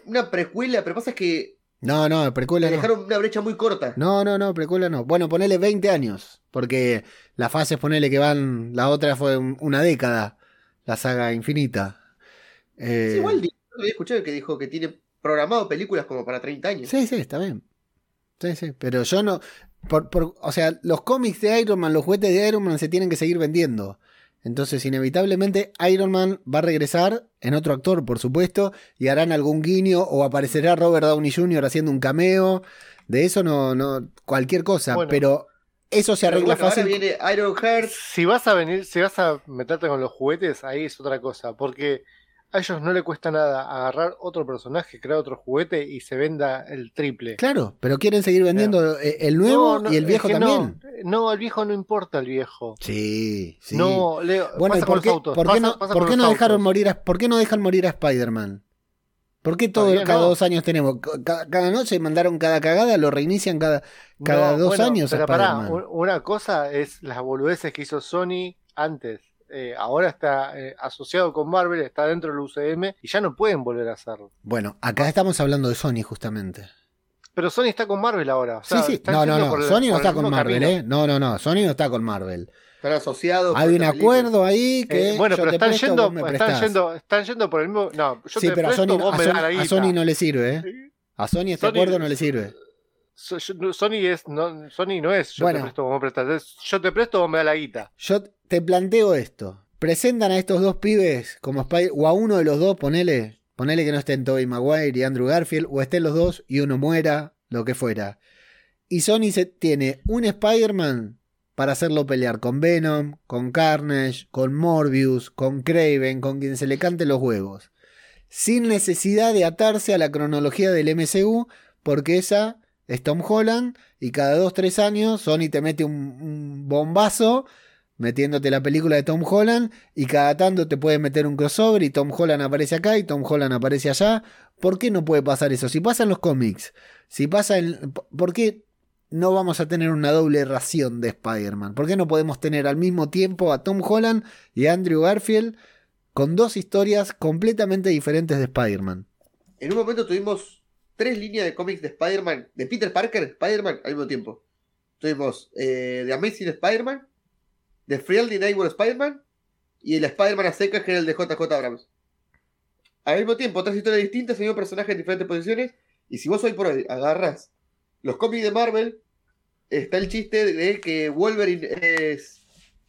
Una precuela, pero pasa es que No, no, precuela no. dejaron una brecha muy corta. No, no, no, precuela no. Bueno, ponele 20 años. Porque la fase, ponele que van. La otra fue un- una década. La saga infinita. Eh, Sí, igual lo había escuchado que dijo que tiene programado películas como para 30 años. Sí, sí, está bien. Sí, sí. Pero yo no. Por, por- o sea, los cómics de Iron Man, los juguetes de Iron Man se tienen que seguir vendiendo. Entonces, inevitablemente, Iron Man va a regresar en otro actor, por supuesto, y harán algún guiño o aparecerá Robert Downey Jr. haciendo un cameo. De eso no, no, cualquier cosa. Bueno. pero eso se arregla bueno, fácil. Ahora viene Iron Heart. Si vas a venir, si vas a meterte con los juguetes, ahí es otra cosa, porque a ellos no le cuesta nada agarrar otro personaje, crear otro juguete y se venda el triple. Claro, pero quieren seguir vendiendo eh, el nuevo No, no, y el es viejo que también. No, no, el viejo no importa el viejo. Sí, sí. No, Leo, Bueno, ¿y pasa con por los qué, autos, por qué pasa- no, pasa por qué los no dejaron autos. morir a, ¿por qué no dejan morir a Spider-Man? ¿Por qué todo, Todavía cada dos años tenemos? Ca- Cada, noche mandaron cada cagada, lo reinician cada, cada dos bueno, años a Pero pará, Spider-Man. un- una cosa es las boludeces que hizo Sony antes. Eh, ahora está eh, asociado con Marvel, está dentro del UCM y ya no pueden volver a hacerlo. Bueno, acá estamos hablando de Sony justamente. Pero Sony está con Marvel ahora. o sea, sí, sí. No, no, no. el- Sony no está con Marvel, camino. ¿eh? No, no, no. Sony no está con Marvel. Están asociados. Hay con un acuerdo ahí que. Eh, bueno, yo pero te están presto, yendo, me están yendo, están yendo por el mismo. No, yo Sí, te pero a presto, Sony, vos a Sony- a. Sony no le sirve, ¿eh? A Sony este Sony- acuerdo no le sirve. Sony es, no, Sony no es yo Bueno. te presto, vos me yo te presto, vos me das la guita. Yo te planteo esto. Presentan a estos dos pibes como Spider o a uno de los dos, ponele, ponele que no estén Tobey Maguire y Andrew Garfield, o estén los dos y uno muera, lo que fuera. Y Sony se, tiene un Spider-Man para hacerlo pelear con Venom, con Carnage, con Morbius, con Craven, con quien se le cante los huevos. Sin necesidad de atarse a la cronología del MCU, porque esa es Tom Holland y cada 2-3 años Sony te mete un, un bombazo metiéndote la película de Tom Holland y cada tanto te puede meter un crossover y Tom Holland aparece acá y Tom Holland aparece allá. ¿Por qué no puede pasar eso? Si pasa en los cómics, si pasa en... ¿Por qué no vamos a tener una doble ración de Spider-Man? ¿Por qué no podemos tener al mismo tiempo a Tom Holland y a Andrew Garfield con dos historias completamente diferentes de Spider-Man? En un momento tuvimos tres líneas de cómics de Spider-Man, de Peter Parker, Spider-Man, al mismo tiempo. Tuvimos eh, The Amazing Spider-Man, The Friendly Neighbor Spider-Man y el Spider-Man a secas que era el de JJ Abrams. Al mismo tiempo, tres historias distintas, el mismo personaje en diferentes posiciones. Y si vos hoy por hoy agarras los cómics de Marvel, está el chiste de que Wolverine es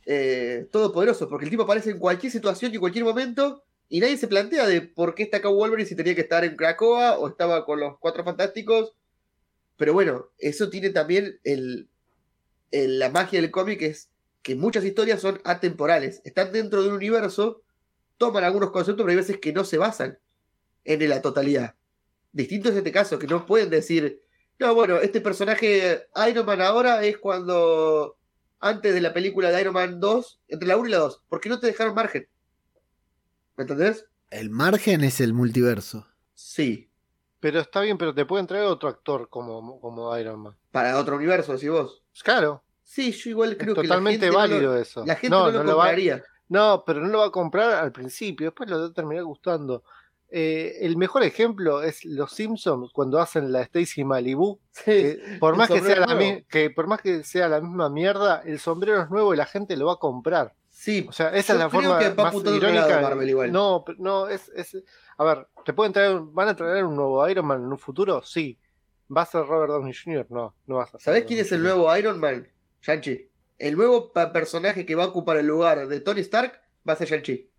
eh, todopoderoso, porque el tipo aparece en cualquier situación y en cualquier momento y nadie se plantea de por qué está acá Wolverine si tenía que estar en Krakoa o estaba con los Cuatro Fantásticos. Pero bueno, eso tiene también el, la magia del cómic, es que muchas historias son atemporales. Están dentro de un universo, toman algunos conceptos, pero hay veces que no se basan en la totalidad. Distinto es este caso, que no pueden decir, no, bueno, este personaje Iron Man ahora es cuando antes de la película de Iron Man 2, entre la 1 y la 2, porque no te dejaron margen. ¿Me entendés? El margen es el multiverso. Sí, Pero está bien, pero te pueden traer otro actor como, como Iron Man. para otro universo, decís vos. Claro, Sí, yo igual es creo que totalmente la gente no válido lo, eso. la gente no, no, lo no va- compraría. No, pero no lo va a comprar al principio, después lo va a terminar gustando. Eh, el mejor ejemplo es los Simpsons cuando hacen la Stacy Malibu. Sí, que por más que sea la nuevo. mi- que por más que sea la misma mierda, el sombrero es nuevo y la gente lo va a comprar. sí, O sea, esa es la forma que más irónica. Marvel igual. No, no es, es a ver, te pueden traer, van a traer un nuevo Iron Man en un futuro, sí. ¿Va a ser Robert Downey Jr.? No, no va a ser. ¿sabés quién es el nuevo Iron Man? Shang-Chi. El nuevo personaje que va a ocupar el lugar de Tony Stark va a ser Shang-Chi.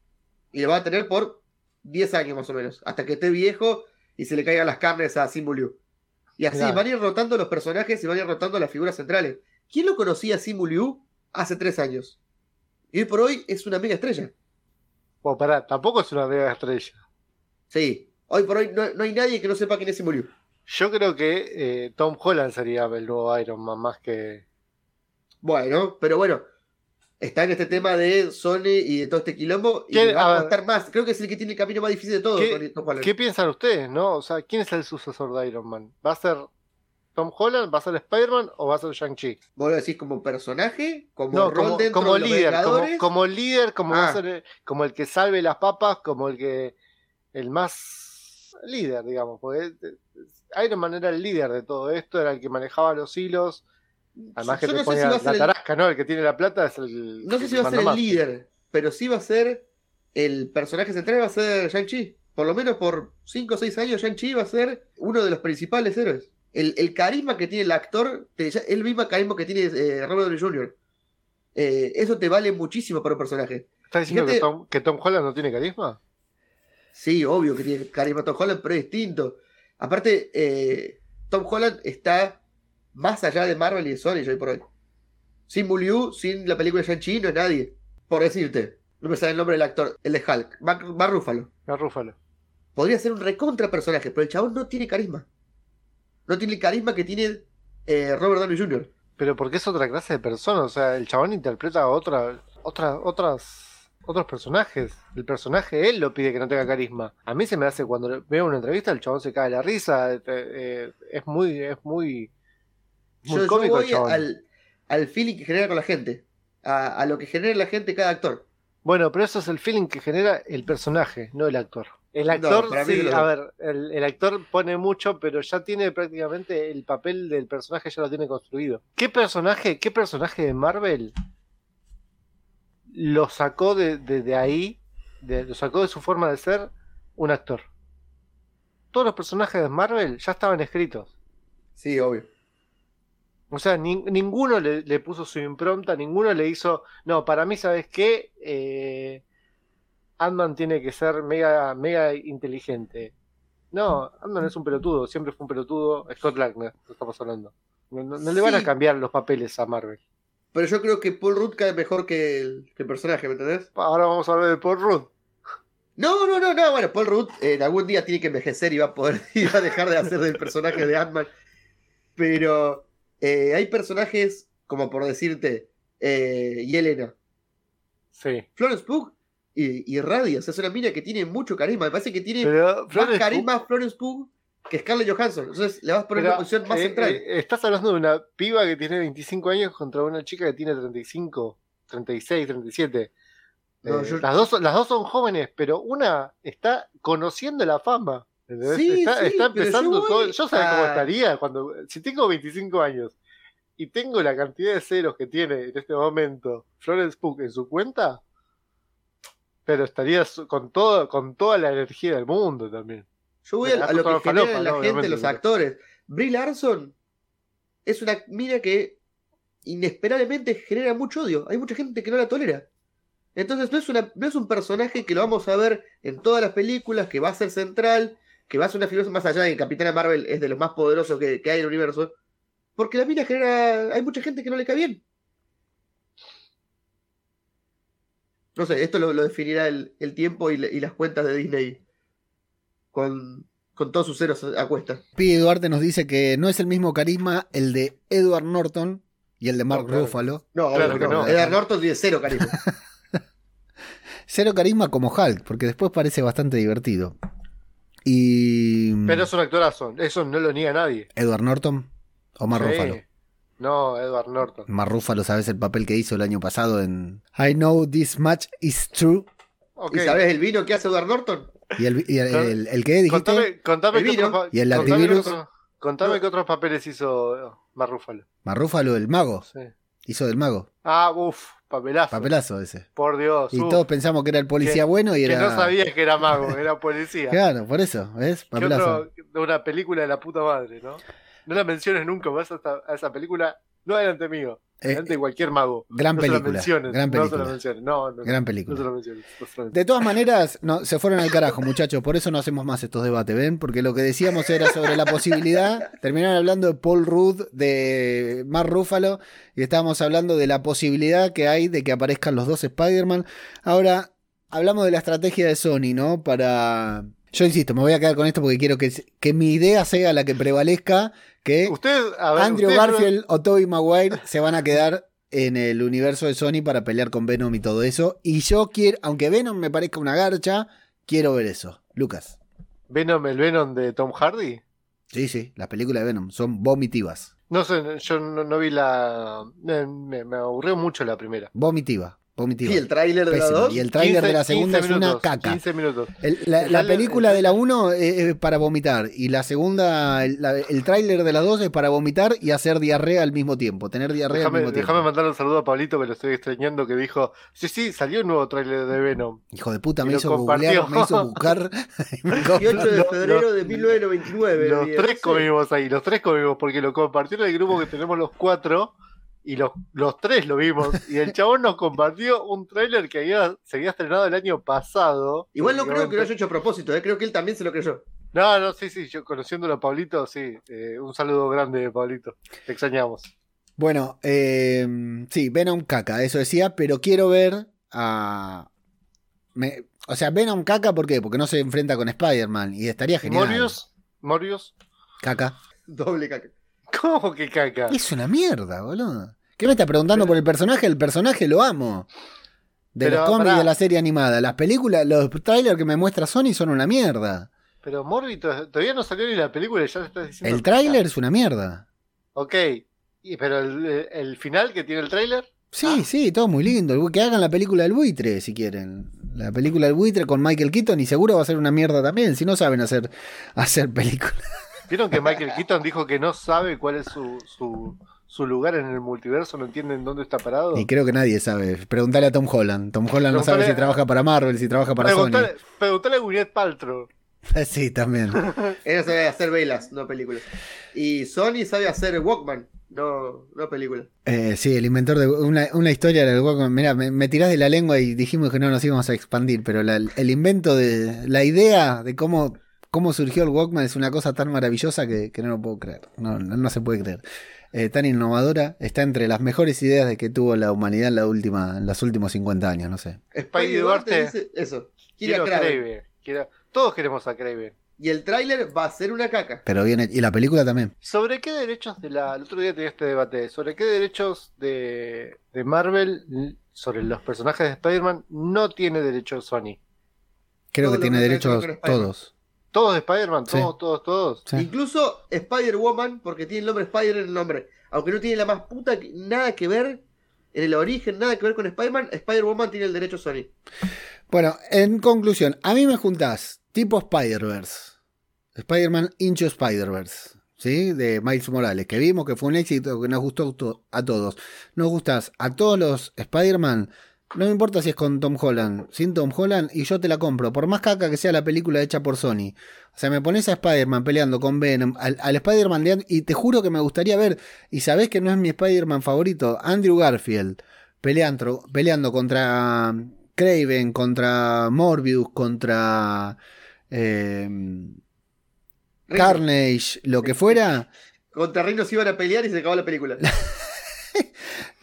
Y lo va a tener por 10 años más o menos, hasta que esté viejo y se le caigan las carnes a Simu Liu. Y así Claro. van a ir rotando los personajes y van a ir rotando las figuras centrales. ¿Quién lo conocía a Simu Liu hace 3 años? Y hoy por hoy es una mega estrella. Bueno, pará, tampoco es una mega estrella. Sí, hoy por hoy no, no hay nadie que no sepa quién es Simu Liu. Yo creo que eh, Tom Holland sería el nuevo Iron Man más que. Bueno, pero bueno, está en este tema de Sony y de todo este quilombo y ¿Quién- le va a costar más. Creo que es el que tiene el camino más difícil de todo. ¿Qué- Tony- Tom Holland. ¿Qué piensan ustedes, no? O sea, ¿quién es el sucesor de Iron Man? ¿Va a ser Tom Holland? ¿Va a ser Spider-Man o va a ser Shang-Chi? ¿Vos lo decís como personaje? ¿Como No, rol como, dentro como de los líder, como, como líder, como va a ser el- como el que salve las papas, como el que el más líder, digamos, porque eh, Iron Man era el líder de todo esto, era el que manejaba los hilos, además que te no sé si va a la ser el- tarasca, ¿no? El que tiene la plata es el No sé el si va a ser el líder, pero sí va a ser el personaje central, va a ser Shang-Chi. Por lo menos por 5 o 6 años, Shang-Chi va a ser uno de los principales héroes. El, el carisma que tiene el actor, el mismo carisma que tiene eh, Robert Downey Jr. Eh, eso te vale muchísimo para un personaje. ¿Estás diciendo que Fíjate- Tom, que Tom Holland no tiene carisma? Sí, obvio que tiene carisma Tom Holland, pero es distinto. Aparte, eh, Tom Holland está más allá de Marvel y de Sony hoy por hoy. Sin Liu, sin la película de Shang-Chi, no es nadie. Por decirte, no me sale el nombre del actor, el de Hulk, Mark Ruffalo. No, Rúfalo. Podría ser un recontra personaje, pero el chabón no tiene carisma. No tiene el carisma que tiene eh, Robert Downey Jr. Pero porque es otra clase de persona, o sea, el chabón interpreta a otra, otra, otras, otros personajes. El personaje él lo pide que no tenga carisma. A mí se me hace cuando veo una entrevista, el chabón se cae de la risa, eh, eh, es muy, es muy, muy Yo, yo cómico el voy chabón. al, al feeling que genera con la gente. A, a lo que genera la gente cada actor. Bueno, pero eso es el feeling que genera el personaje, no el actor. El actor, sí, lo a ver, el, el actor pone mucho, pero ya tiene prácticamente el papel del personaje, ya lo tiene construido. ¿Qué personaje, qué personaje de Marvel lo sacó de, de- de ahí, de- lo sacó de su forma de ser un actor? Todos los personajes de Marvel ya estaban escritos. Sí, obvio. O sea, nin- ninguno le, le puso su impronta, ninguno le hizo. No, para mí, ¿sabes qué? Eh, Ant-Man tiene que ser mega, mega inteligente. No, Ant-Man es un pelotudo, siempre fue un pelotudo. Scott Langner, estamos hablando. No, no- no le van a cambiar los papeles a Marvel. Pero yo creo que Paul Rudd cae mejor que el, que el personaje, ¿me entendés? Ahora vamos a hablar de Paul Rudd. No, no, no, no. Bueno, Paul Rudd eh, en algún día tiene que envejecer y va a poder y va a dejar de hacer del personaje de Ant-Man. Pero eh, hay personajes, como por decirte, eh, Yelena, Sí. Florence Pugh y, y Radiant. O sea, es una mina que tiene mucho carisma. Me parece que tiene Pero, más Florence carisma Florence Pugh que Scarlett Johansson. Entonces le vas a poner Pero, una posición más eh, central. eh, estás hablando de una piba que tiene 25 años contra una chica que tiene 35, 36, 37. No, Eh, yo- las, dos, las dos son jóvenes, pero una está conociendo la fama. Sí, está, sí, está pero empezando yo todo. Yo sé cómo estaría cuando. Si tengo 25 años y tengo la cantidad de ceros que tiene en este momento Florence Pugh en su cuenta, pero estaría con, todo, con toda la energía del mundo también. Yo voy a, lo que falopa, generan la ¿no? gente, los actores. Brie Larson es una mina que inesperadamente genera mucho odio. Hay mucha gente que no la tolera. Entonces no es, una, no es un personaje que lo vamos a ver en todas las películas, que va a ser central, que va a ser una figura más allá de que Capitana Marvel es de los más poderosos que, que hay en el universo. Porque la mina genera... Hay mucha gente que no le cae bien. No sé, esto lo, lo definirá el, el tiempo y, la- y las cuentas de Disney con, con todos sus ceros a cuesta. Pi Duarte nos dice que no es el mismo carisma el de Edward Norton y el de Mark No, claro. Ruffalo. No, Claro que no. no. Edward Norton tiene cero carisma. Cero carisma como Hulk, porque después parece bastante divertido. Y. Pero es un actorazo, eso no lo niega nadie. Edward Norton o Mark Sí. Ruffalo. No, Edward Norton. Mark Ruffalo, ¿sabes el papel que hizo el año pasado en I Know This Much Is True? ¿Y sabes el vino que hace Edward Norton? ¿Y el, y el, el- el que dijiste? Contame, contame El qué vino. ¿Y el contame antivirus? qué otros- Contame qué otros papeles hizo Mar Ruffalo. Mark Ruffalo, el mago. Sí. Hizo del mago. Ah, uff, papelazo. Papelazo ese. Por Dios. Y uf, todos pensamos que era el policía Que- bueno y que era. no sabías que era mago, era policía. Claro, por eso, ¿ves? ¿Qué Papelazo. otro de una película de la puta madre, ¿no? No la menciones nunca más a, esa película, no delante mío, de cualquier mago. gran no se la película, menciones, gran No se menciones, no, no, Gran película. se no se la menciones. De todas maneras, no, se fueron al carajo, muchachos. Por eso no hacemos más estos debates, ¿ven? Porque lo que decíamos era sobre la posibilidad. Terminaron hablando de Paul Rudd, de Mark Ruffalo, y estábamos hablando de la posibilidad que hay de que aparezcan los dos Spider-Man. Ahora, hablamos de la estrategia de Sony, ¿no? Para. Yo insisto, me voy a quedar con esto porque quiero que, que mi idea sea la que prevalezca, que a ver, Andrew Garfield o Tobey Maguire se van a quedar en el universo de Sony para pelear con Venom y todo eso. Y yo quiero, aunque Venom me parezca una garcha, quiero ver eso. Lucas. Venom, el Venom de Tom Hardy. Sí, sí, las películas de Venom son vomitivas. No sé, yo no, no vi la. Me aburrió mucho la primera. Vomitiva, vomitiva. Y el tráiler de la Pésimo. 2. Y el tráiler de la 15 segunda es una caca. 15 minutos. El- la, El la tráiler- película de la 1 es para vomitar y la segunda, el, el tráiler de la 2 es para vomitar y hacer diarrea al mismo tiempo, tener diarrea Déjame, al mismo tiempo. déjame mandar un saludo a Pablito que lo estoy extrañando que dijo, sí, sí, salió un nuevo tráiler de Venom. Hijo de puta, me hizo googlear, me hizo buscar. y me co- 28 de Los- febrero los- de 1999. Los tres sí. comimos ahí, los tres comimos, porque lo compartió en el grupo que tenemos los cuatro, y los, los tres lo vimos, y el chabón nos compartió un tráiler que había, se había estrenado el año pasado. Igual no creo que lo haya hecho a propósito, ¿eh? creo que él también se lo creyó. No, no, sí, sí, yo conociéndolo a Pablito, sí, eh, un saludo grande, Pablito, te extrañamos. Bueno, eh, sí, Venom caca, eso decía, pero quiero ver a. me- o sea, Venom caca, ¿por qué? Porque no se enfrenta con Spider-Man y estaría genial. Morius, Morius, Caca. Doble caca. ¿cómo que caca? Es una mierda, boludo. ¿Qué me está preguntando por el personaje? El personaje lo amo. De Pero, los cómics pará. de la serie animada. Las películas, los trailers que me muestra Sony son una mierda. Pero Morbi to- todavía no salió ni la película y ya estás diciendo. El tráiler es una mierda. Ok, y, pero el, el final que tiene el tráiler, Sí, Ah. sí, todo muy lindo. Que hagan la película del buitre, si quieren. La película del buitre con Michael Keaton y seguro va a ser una mierda también, si no saben hacer, hacer películas. ¿Vieron que Michael Keaton dijo que no sabe cuál es su, su, su lugar en el multiverso? No entienden dónde está parado. Y creo que nadie sabe. Preguntale a Tom Holland. Tom Holland no sabe si trabaja para Marvel, si trabaja para Preguntale, preguntale a Gwyneth Paltrow. Sony. Sí, también. Él sabe hacer velas, no películas. Y Sony sabe hacer Walkman, no, no películas. Eh, sí, el inventor de una, una historia del Walkman. Mira, me, me tirás de la lengua y dijimos que no nos íbamos a expandir, pero la- el invento de la idea de cómo, cómo surgió el Walkman es una cosa tan maravillosa que, que no lo puedo creer. No, no, no se puede creer. Eh, tan innovadora, está entre las mejores ideas de que tuvo la humanidad en, la última, en los últimos 50 años, no sé. Spidey Duarte. dice eso. Quiere Quiero a Kraven. Kraven. Quiero- Todos queremos a Kraven. Y el tráiler va a ser una caca. Pero viene, y la película también. ¿Sobre qué derechos de la... El otro día tenía este debate. ¿Sobre qué derechos de, de Marvel sobre los personajes de Spider-Man no tiene derechos Sony? Creo que tiene derechos todos. ¿Todos de Spider-Man? Sí. ¿Todos, todos, todos? Sí. Incluso Spider-Woman, porque tiene el nombre Spider en el nombre. Aunque no tiene la más puta que- nada que ver en el origen, nada que ver con Spider-Man, Spider-Woman tiene el derecho Sony. Bueno, en conclusión, a mí me juntás tipo Spider-Verse, Spider-Man Into Spider-Verse, ¿sí? De Miles Morales, que vimos que fue un éxito, que nos gustó to- a todos. Nos gustás a todos los Spider-Man, no me importa si es con Tom Holland, sin Tom Holland, y yo te la compro, por más caca que sea la película hecha por Sony. O sea, me pones a Spider-Man peleando con Venom, al, al Spider-Man de... Y te juro que me gustaría ver, y sabés que no es mi Spider-Man favorito, Andrew Garfield, peleando, peleando contra Craven, contra Morbius, contra eh, Rhino. Carnage, lo que fuera. Contra Rhino se iban a pelear y se acabó la película.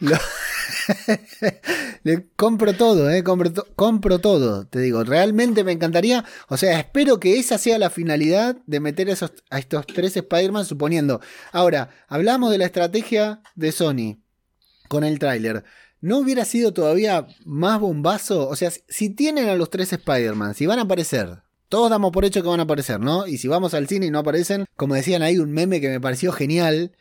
Le compro todo, eh, compro, compro todo, te digo, realmente me encantaría, o sea, espero que esa sea la finalidad de meter a, esos- a estos tres Spider-Man, suponiendo. Ahora, hablamos de la estrategia de Sony con el tráiler. ¿No hubiera sido todavía más bombazo? O sea, si tienen a los tres Spider-Man, si van a aparecer, todos damos por hecho que van a aparecer, ¿no? Y si vamos al cine y no aparecen, como decían ahí, un meme que me pareció genial.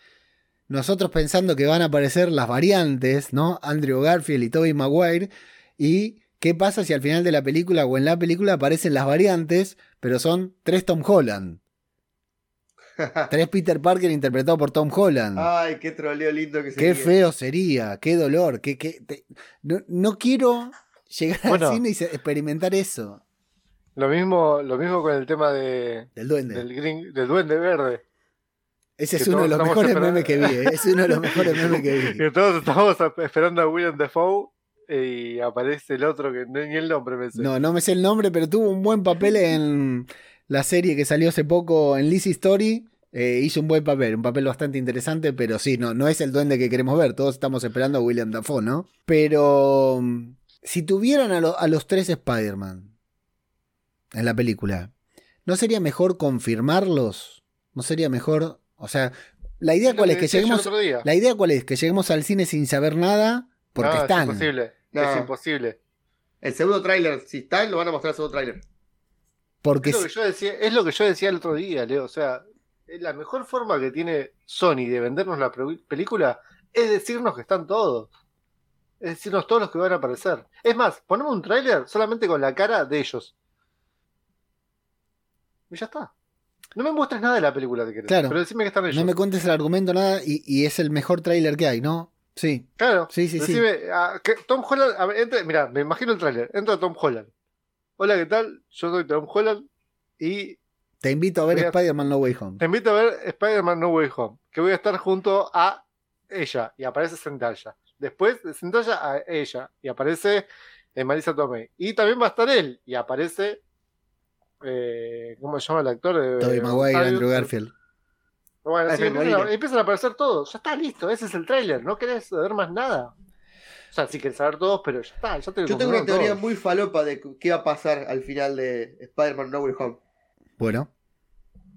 Nosotros pensando que van a aparecer las variantes, ¿no? Andrew Garfield y Tobey Maguire. ¿Y qué pasa si al final de la película o en la película aparecen las variantes, pero son tres Tom Holland? Tres Peter Parker interpretado por Tom Holland. Ay, qué troleo lindo que se Qué feo sería, qué dolor, qué, qué- te- no, no quiero llegar Bueno. al cine y experimentar eso. Lo mismo, lo mismo con el tema de, Del duende. del, green, del Duende Verde. Ese es que uno de los mejores esperando. memes que vi, ¿eh? es uno de los mejores memes que vi. Que todos estamos esperando a William Defoe y aparece el otro que no- ni el nombre me sé. No, no me sé el nombre, pero tuvo un buen papel en la serie que salió hace poco en Lizzie Story. Eh, hizo un buen papel, un papel bastante interesante, pero sí, no, no es el duende que queremos ver. Todos estamos esperando a William Dafoe, ¿no? Pero mm, si tuvieran a, lo- a los tres Spider-Man en la película, ¿no sería mejor confirmarlos? ¿No sería mejor? O sea, la idea cuál es que lleguemos. La idea cuál es que lleguemos al cine sin saber nada porque No, están. Es imposible. No. Es imposible. El segundo tráiler, si están, lo van a mostrar el segundo tráiler. Porque Es lo, que yo decía, es lo que yo decía el otro día, Leo. O sea, la mejor forma que tiene Sony de vendernos la película es decirnos que están todos. Es decirnos todos los que van a aparecer. Es más, ponemos un tráiler solamente con la cara de ellos. Y ya está. No me muestres nada de la película que querés. Claro. Pero decime que están ellos. no me cuentes el argumento nada y, y es el mejor tráiler que hay, ¿no? Sí, Claro. sí, sí, sí. Ah, que Tom Holland, a ver, entra- mirá, me imagino el tráiler. Entra Tom Holland. Hola, ¿qué tal? Yo soy Tom Holland y Te invito a ver Spider-Man No Way Home. Te invito a ver Spider-Man No Way Home, que voy a estar junto a ella y aparece Zendaya. Después de Zendaya a ella y aparece eh, Marisa Tomei. Y también va a estar él y aparece eh, ¿cómo se llama el actor? Eh, Tobey Maguire, Andrew Garfield. Bueno, Ah, sí, empiezan, a, empiezan a aparecer todos. Ya está listo, ese es el tráiler. No querés saber más nada. O sea, sí querés saber todos, pero ya está. Ya te Yo tengo una teoría todos. muy falopa de qué va a pasar al final de Spider-Man No Way Home. Bueno,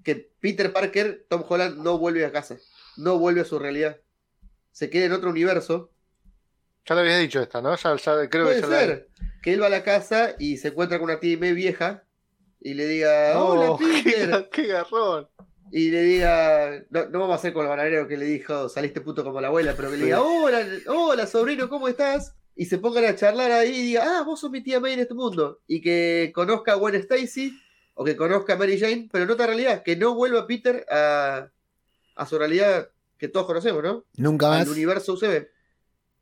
Que Peter Parker, Tom Holland, no vuelve a casa. No vuelve a su realidad. Se queda en otro universo. Ya le habías dicho esta, ¿no? Ya, ya creo Puede que ya la- ser que él va a la casa y se encuentra con una tía y me vieja y le diga, Oh, hola qué, Peter. ga- qué garrón. y le diga, no, no vamos a hacer con el bananero que le dijo, saliste puto como la abuela, pero que le diga, hola, hola sobrino, ¿cómo estás? Y se pongan a charlar ahí y diga, ah, vos sos mi tía May en este mundo. Y que conozca a Gwen Stacy o que conozca a Mary Jane, pero en otra realidad, que no vuelva Peter a, a su realidad que todos conocemos, ¿no? Nunca más. Al universo UCB.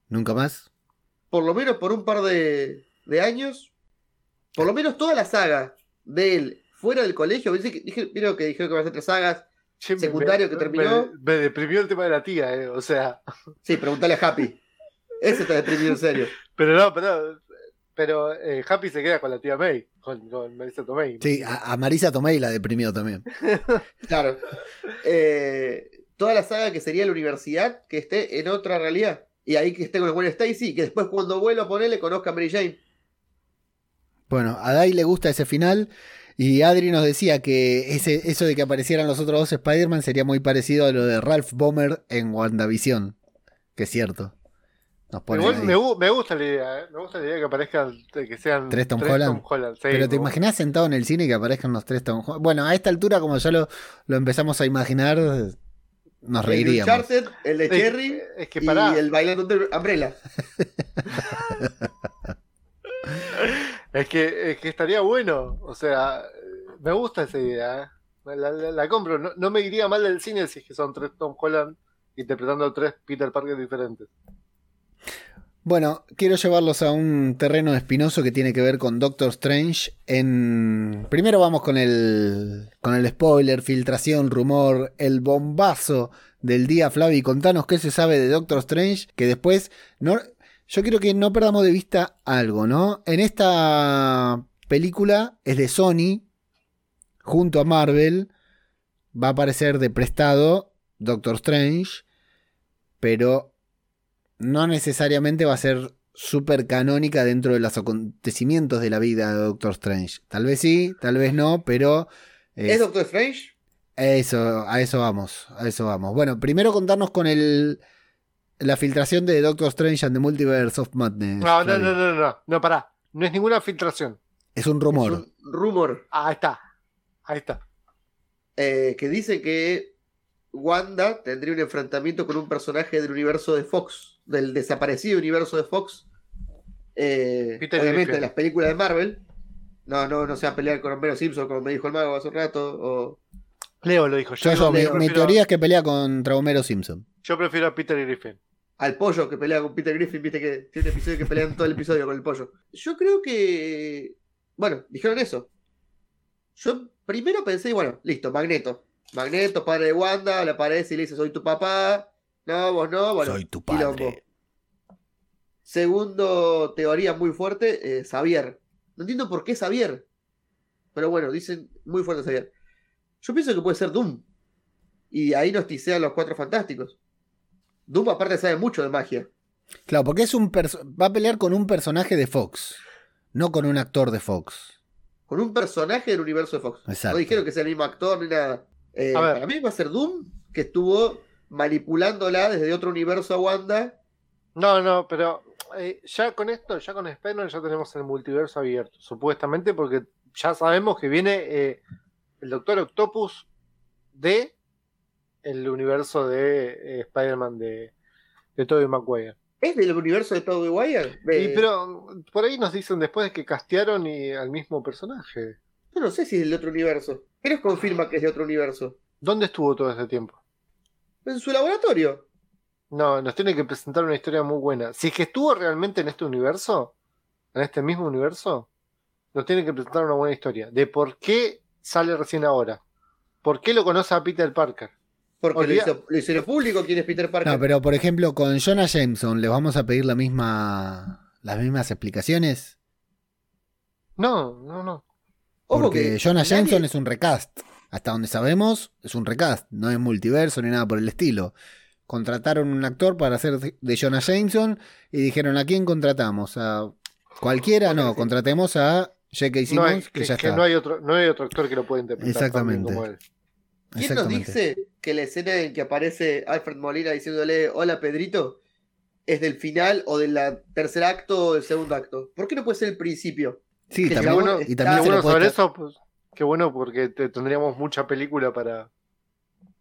Nunca más. Por lo menos por un par de, de años, por lo menos toda la saga de él fuera del colegio, dice que, dije, vieron que dijeron que van a ser tres sagas, Che, me- secundario que terminó. Me, me deprimió el tema de la tía, eh, o sea. Sí, preguntale a Happy. Ese está deprimido en serio. Pero no, pero. Pero eh, Happy se queda con la tía May, con, con Marisa Tomei. Sí, a, a Marisa Tomei la deprimió también. Claro. Eh, toda la saga que sería la universidad, que esté en otra realidad. Y ahí que esté con Gwen Stacy, y que después cuando vuelva a ponerle conozca a Mary Jane. Bueno, a Dai le gusta ese final. Y Adri nos decía que ese, eso de que aparecieran los otros dos Spider-Man sería muy parecido a lo de Ralph Bomer en WandaVision. Que es cierto. Nos me, gu- me gusta la idea, eh, me gusta la idea que aparezcan, que sean ¿Tres Tom Holland? sí, Pero te imaginas sentado en el cine y que aparezcan los tres Tom Holland? Bueno, a esta altura, como ya lo, lo empezamos a imaginar, nos El de reiríamos. Uncharted, el de Cherry Es que y el bailando de Umbrella. es que, es que estaría bueno. O sea, me gusta esa idea. eh. La, compro. No, no me iría mal del cine si es que son tres Tom Holland interpretando tres Peter Parker diferentes. Bueno, quiero llevarlos a un terreno espinoso que tiene que ver con Doctor Strange. En... Primero vamos con el, con el spoiler, filtración, rumor, el bombazo del día, Flavi. Contanos qué se sabe de Doctor Strange, que después... No... Yo quiero que no perdamos de vista algo, ¿no? En esta película es de Sony, junto a Marvel, va a aparecer de prestado Doctor Strange, pero no necesariamente va a ser súper canónica dentro de los acontecimientos de la vida de Doctor Strange. Tal vez sí, tal vez no, pero ¿Es es- Doctor Strange? eso, a eso vamos, a eso vamos. Bueno, primero contarnos con el la filtración de Doctor Strange and the Multiverse of Madness. No, no, no, no, no, no, pará. No es ninguna filtración. Es un rumor. Es un rumor Ah, ahí está. Ahí está. eh, que dice que Wanda tendría un enfrentamiento con un personaje del universo de Fox, del desaparecido universo de Fox. Eh, Peter obviamente Griffin. de las películas de Marvel. No, no, no se va a pelear con Homero Simpson, como me dijo el mago hace un rato. O... Leo lo dijo. Yo, Yo, yo, mi, prefiero- mi teoría es que pelea contra Homero Simpson. yo prefiero a Peter Griffin. Al pollo que pelea con Peter Griffin, viste que tiene un episodio que pelean todo el episodio con el pollo. Yo creo que. Bueno, dijeron eso. Yo primero pensé, bueno, listo, Magneto. Magneto, padre de Wanda, le aparece y le dice, soy tu papá. No, vos no, bueno. Soy tu quilombo. padre. Segundo teoría muy fuerte, eh, Xavier. No entiendo por qué Xavier. Pero bueno, dicen muy fuerte Xavier. Yo pienso que puede ser Doom. Y ahí nos tisean los cuatro fantásticos. Doom aparte sabe mucho de magia. Claro, porque es un va a pelear con un personaje de Fox, no con un actor de Fox. Con un personaje del universo de Fox. Exacto. No dijeron que sea el mismo actor ni nada. Eh, A ver. Para mí va a ser Doom, que estuvo manipulándola desde otro universo a Wanda. No, no, pero eh, ya con esto, ya con Spider-Man ya tenemos el multiverso abierto, supuestamente, porque ya sabemos que viene eh, el Doctor Octopus de el universo de eh, Spider-Man de, de Tobey Maguire. ¿Es del universo de Tobey Maguire? Y, pero por ahí nos dicen después de que castearon y al mismo personaje. Yo no sé si es del otro universo. ¿Qué nos confirma que es de otro universo? ¿Dónde estuvo todo este tiempo? En su laboratorio. No, nos tiene que presentar una historia muy buena. Si es que estuvo realmente en este universo, en este mismo universo, nos tiene que presentar una buena historia. De por qué sale recién ahora. ¿Por qué lo conoce a Peter Parker? Porque lo, Olvida- hizo, lo hicieron público quién es Peter Parker. No, pero por ejemplo, con Jonah Jameson, ¿le vamos a pedir la misma, las mismas explicaciones? No, no, no. Ojo Porque que Jonah nadie- Jameson es un recast. Hasta donde sabemos, es un recast. No es multiverso ni nada por el estilo. Contrataron un actor para hacer de Jonah Jameson y dijeron: ¿a quién contratamos? ¿A cualquiera? No, contratemos a J.K. No, Simmons, hay- que, que, ya que está. no hay otro, no hay otro actor que lo pueda interpretar. Exactamente. como él. ¿Quién nos dice que la escena en que aparece Alfred Molina diciéndole hola Pedrito es del final o del tercer acto o del segundo acto? ¿Por qué no puede ser el principio? Sí, también, bueno, y también bueno tra- eso, pues, qué bueno porque te- tendríamos mucha película para,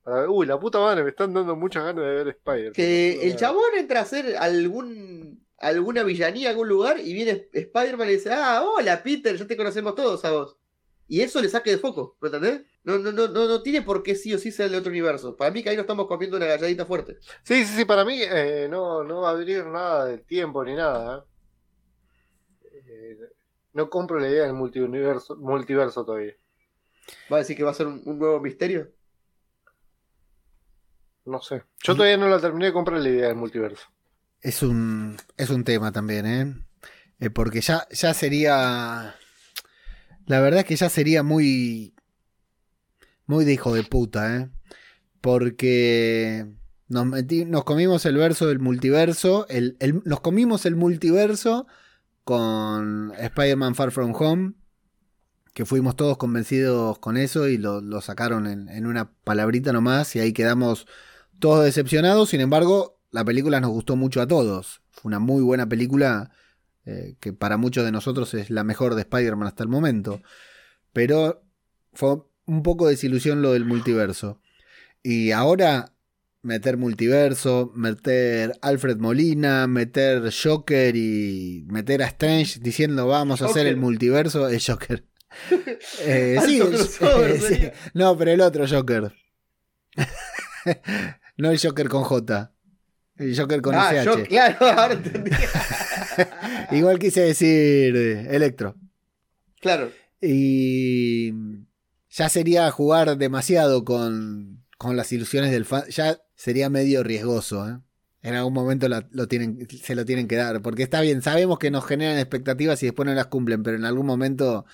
Para ver- Uy, la puta madre, me están dando muchas ganas de ver Spider. Que el chabón entra a hacer algún alguna villanía en algún lugar y viene Spider-Man y dice, ah, hola Peter, ya te conocemos todos a vos. Y eso le saque de foco, ¿me entendés? No, no, no, no, no tiene por qué sí o sí ser de otro universo. Para mí que ahí no estamos comiendo una galladita fuerte. Sí, sí, sí, para mí eh, no, no va a abrir nada del tiempo ni nada. ¿eh? Eh, no compro la idea del multiverso, multiverso todavía. ¿Va a decir que va a ser un, un nuevo misterio? No sé. Yo todavía no la terminé de comprar la idea del multiverso. Es un, es un tema también, ¿eh? Eh, porque ya, ya sería. La verdad es que ya sería muy. Muy de hijo de puta, ¿eh? Porque. Nos, meti- nos comimos el verso del multiverso. El, el- nos comimos el multiverso con Spider-Man Far From Home. Que fuimos todos convencidos con eso y lo, lo sacaron en, en una palabrita nomás. Y ahí quedamos todos decepcionados. Sin embargo, la película nos gustó mucho a todos. Fue una muy buena película eh, que para muchos de nosotros es la mejor de Spider-Man hasta el momento. Pero fue un poco desilusión lo del multiverso. Y ahora meter multiverso, meter Alfred Molina, meter Joker y meter a Strange diciendo vamos a hacer el multiverso es Joker. Eh, sí. No, pero el otro Joker. no el Joker con J. El Joker con ah, SH. yo, claro, ahora entendí. Igual quise decir eh, Electro. claro. Y ya sería jugar demasiado con, con las ilusiones del fan. Ya sería medio riesgoso. ¿eh? En algún momento la- lo tienen, se lo tienen que dar. Porque está bien, sabemos que nos generan expectativas y después no las cumplen, pero en algún momento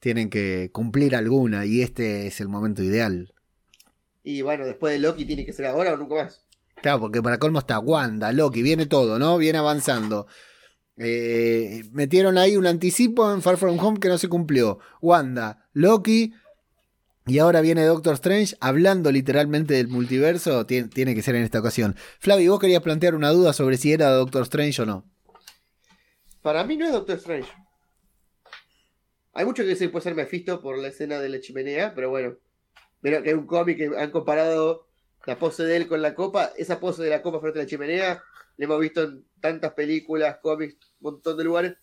tienen que cumplir alguna. Y este es el momento ideal. Y bueno, después de Loki tiene que ser ahora o nunca más. Claro, porque para colmo está Wanda, Loki, viene todo, ¿no? Viene avanzando. Eh, metieron ahí un anticipo en Far From Home que no se cumplió. Wanda, Loki. Y ahora viene Doctor Strange hablando literalmente del multiverso. Tien- tiene que ser en esta ocasión. Flavi, vos querías plantear una duda sobre si era Doctor Strange o no. Para mí no es Doctor Strange. Hay mucho que decir puede ser Mephisto por la escena de la chimenea, pero bueno. Pero que hay un cómic que han comparado la pose de él con la copa. Esa pose de la copa frente a la chimenea la hemos visto en tantas películas, cómics, un montón de lugares.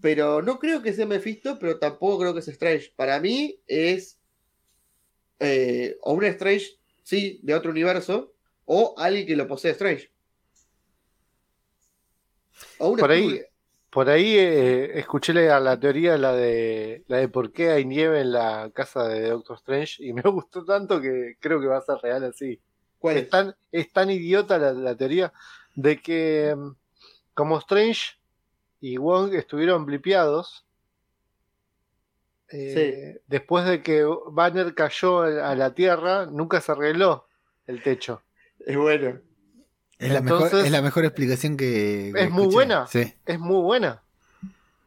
Pero no creo que sea Mephisto, pero tampoco creo que sea Strange. Para mí es eh, o un Strange, sí, de otro universo, o alguien que lo posee Strange. O un Por ahí, por ahí eh, escuché la, la teoría, la de, la de por qué hay nieve en la casa de Doctor Strange, y me gustó tanto que creo que va a ser real así. ¿Cuál Es es? tan, es tan idiota la, la teoría de que mm, como Strange y Wong estuvieron blipeados, eh, después de que Banner cayó a la Tierra, nunca se arregló el techo. Es bueno. Es la, mejor, es la mejor explicación que. que Es muy escuché. buena. Sí, Es muy buena.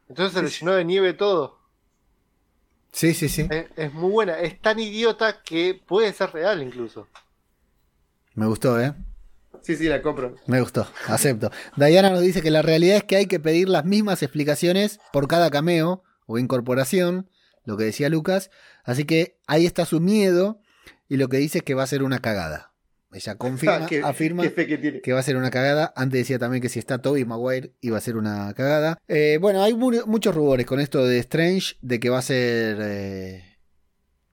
Entonces se le llenó de nieve todo. sí, sí. sí. Es, es muy buena. Es tan idiota que puede ser real incluso. Me gustó, ¿eh? Sí, sí, la compro. Me gustó, acepto. Diana nos dice que la realidad es que hay que pedir las mismas explicaciones por cada cameo o incorporación, lo que decía Lucas. Así que ahí está su miedo y lo que dice es que va a ser una cagada. Ella confirma, Ah, qué, afirma qué que que va a ser una cagada. Antes decía también que si está Toby Maguire iba a ser una cagada. Eh, bueno, hay mu- muchos rumores con esto de Strange, de que va a ser eh,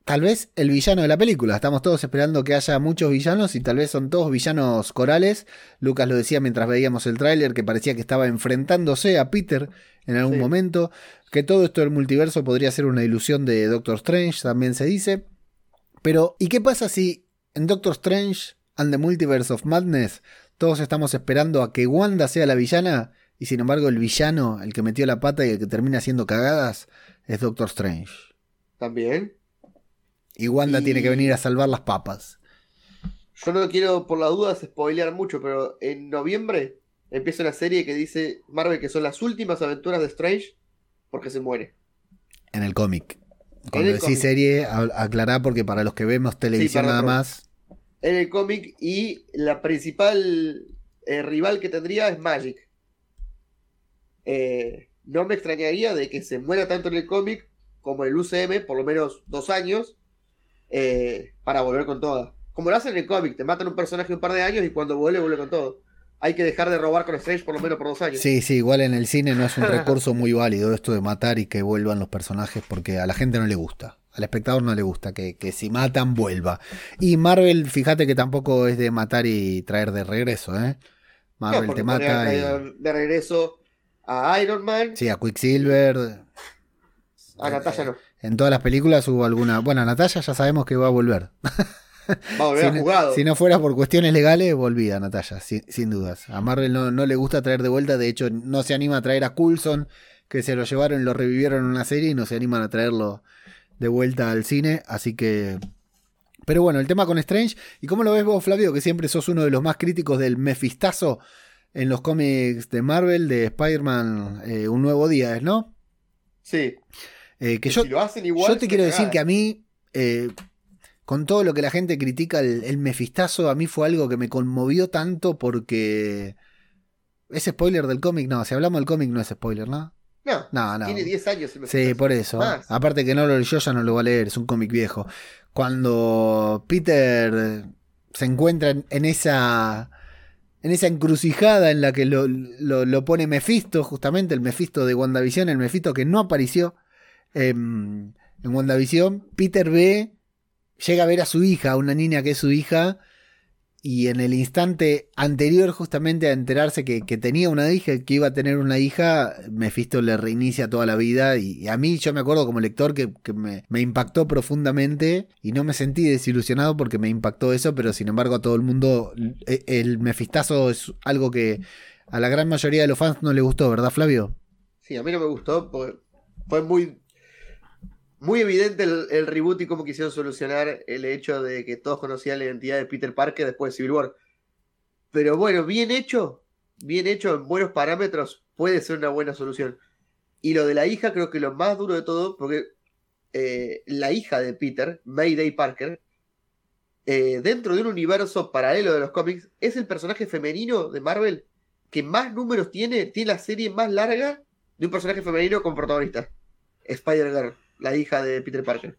tal vez el villano de la película. Estamos todos esperando que haya muchos villanos y tal vez son todos villanos corales. Lucas lo decía mientras veíamos el tráiler que parecía que estaba enfrentándose a Peter en algún Sí. momento. Que todo esto del multiverso podría ser una ilusión de Doctor Strange, también se dice. Pero, ¿y qué pasa si en Doctor Strange and the Multiverse of Madness todos estamos esperando a que Wanda sea la villana y sin embargo el villano, el que metió la pata y el que termina haciendo cagadas, es Doctor Strange? También. Y Wanda Y- tiene que venir a salvar las papas. Yo no quiero, por las dudas, spoilear mucho, pero en noviembre empieza una serie que dice Marvel que son las últimas aventuras de Strange porque se muere. En el cómic. Cuando decís cómic. serie, aclará porque para los que vemos televisión nada más. En el cómic y la principal eh, rival que tendría es Magic. Eh, no me extrañaría de que se muera tanto en el cómic como en el UCM, por lo menos dos años, eh, para volver con toda. como lo hacen en el cómic, te matan un personaje un par de años y cuando vuelve, vuelve con todo. Hay que dejar de robar con Strange por lo menos por dos años. Sí, sí, igual en el cine no es un recurso muy válido esto de matar y que vuelvan los personajes porque a la gente no le gusta. Al espectador no le gusta que, que si matan vuelva. Y Marvel, fíjate que tampoco es de matar y traer de regreso, ¿eh? Marvel te mata y... de regreso a Iron Man, Sí, a Quicksilver. a Natalia no. En todas las películas hubo alguna... Bueno, Natalia ya sabemos que va a volver. Va a volver si, a no- jugado. si no fuera por cuestiones legales, volvía Natalia, sin, sin dudas. A Marvel no, no le gusta traer de vuelta, de hecho no se anima a traer a Coulson, que se lo llevaron y lo revivieron en una serie y no se animan a traerlo de vuelta al cine, así que... Pero bueno, el tema con Strange, ¿y cómo lo ves vos, Flavio, que siempre sos uno de los más críticos del mefistazo en los cómics de Marvel, de Spider-Man, eh, Un Nuevo Día, ¿es, no? Sí. Eh, que yo, si lo hacen igual. yo te quiero decir que a mí, eh, con todo lo que la gente critica el, el mefistazo, a mí fue algo que me conmovió tanto porque... ¿Es spoiler del cómic? No, si hablamos del cómic no es spoiler, ¿no? No, No, no. tiene 10 años. el Sí, por eso. Más. Aparte que no lo leyó, ya no lo va a leer, es un cómic viejo. Cuando Peter se encuentra en, en esa en esa encrucijada en la que lo, lo- lo pone Mephisto, justamente el Mephisto de WandaVision, el Mephisto que no apareció em, en WandaVision, Peter ve, llega a ver a su hija, una niña que es su hija, y en el instante anterior justamente a enterarse que, que tenía una hija, que iba a tener una hija, Mephisto le reinicia toda la vida y, a mí yo me acuerdo como lector que, que me, impactó profundamente y no me sentí desilusionado porque me impactó eso, pero sin embargo a todo el mundo eh, el Mefistazo es algo que a la gran mayoría de los fans no le gustó, ¿verdad Flavio? Sí, a mí no me gustó porque fue muy, muy evidente el, reboot y cómo quisieron solucionar el hecho de que todos conocían la identidad de Peter Parker después de Civil War. Pero bueno, bien hecho, bien hecho en buenos parámetros, puede ser una buena solución. Y lo de la hija, creo que lo más duro de todo, porque eh, la hija de Peter, Mayday Parker, eh, dentro de un universo paralelo de los cómics, es el personaje femenino de Marvel que más números tiene, tiene la serie más larga de un personaje femenino con protagonista. Spider-Girl, la hija de Peter Parker.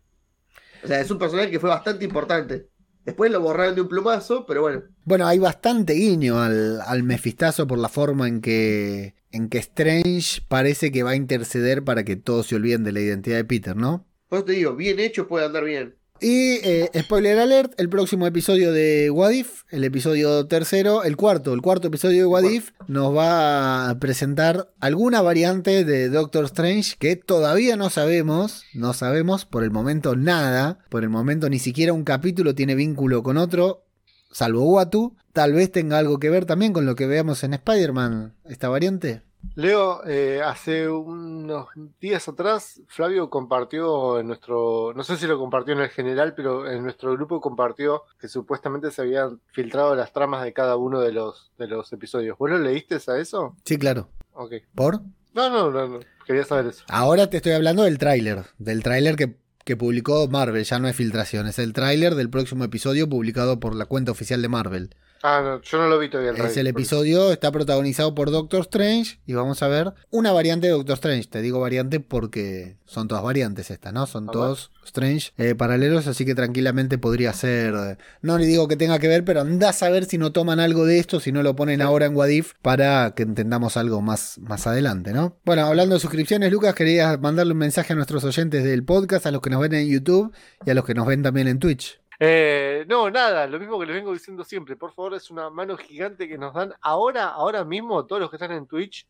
O sea, es un personaje que fue bastante importante. Después lo borraron de un plumazo, pero bueno. Bueno, hay bastante guiño al, al Mefistazo por la forma en que, en que Strange parece que va a interceder para que todos se olviden de la identidad de Peter, ¿no? Por eso te digo, bien hecho puede andar bien. Y eh, spoiler alert, el próximo episodio de Wadif, el episodio tercero, el cuarto, el cuarto episodio de Wadif, nos va a presentar alguna variante de Doctor Strange que todavía no sabemos, no sabemos por el momento nada, por el momento ni siquiera un capítulo tiene vínculo con otro, salvo Watu, tal vez tenga algo que ver también con lo que veamos en Spider-Man, esta variante. Leo, eh, hace unos días atrás, Flavio compartió en nuestro, no sé si lo compartió en el general, pero en nuestro grupo compartió que supuestamente se habían filtrado las tramas de cada uno de los, de los episodios. ¿Vos lo leíste a eso? Sí, claro. Ok. ¿Por? No, no, no, no. quería saber eso. Ahora te estoy hablando del tráiler, del tráiler que, que publicó Marvel, ya no es filtración, es el tráiler del próximo episodio publicado por la cuenta oficial de Marvel. Ah, no, yo no lo vi todavía. Es el por eso. episodio, está protagonizado por Doctor Strange y vamos a ver una variante de Doctor Strange. Te digo variante porque son todas variantes estas, ¿no? Son todos Strange eh, paralelos, así que tranquilamente podría ser... eh, No le digo que tenga que ver, pero anda a saber si no toman algo de esto, si no lo ponen ahora en Wadif para que entendamos algo más, más adelante, ¿no? Bueno, hablando de suscripciones, Lucas, quería mandarle un mensaje a nuestros oyentes del podcast, a los que nos ven en YouTube y a los que nos ven también en Twitch. Eh, no, nada, lo mismo que les vengo diciendo siempre. Por favor, es una mano gigante que nos dan ahora, ahora mismo, todos los que están en Twitch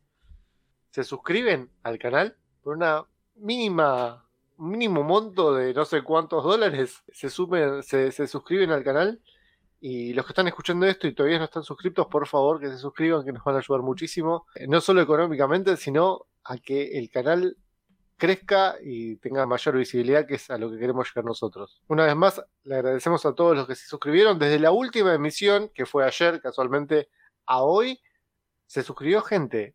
se suscriben al canal por una mínima, mínimo monto de no sé cuántos dólares. Se sumen, se, se suscriben al canal. Y los que están escuchando esto y todavía no están suscriptos, por favor que se suscriban, que nos van a ayudar muchísimo. Eh, No solo económicamente, sino a que el canal crezca y tenga mayor visibilidad, que es a lo que queremos llegar nosotros. Una vez más, le agradecemos a todos los que se suscribieron desde la última emisión, que fue ayer, casualmente, a hoy. Se suscribió gente.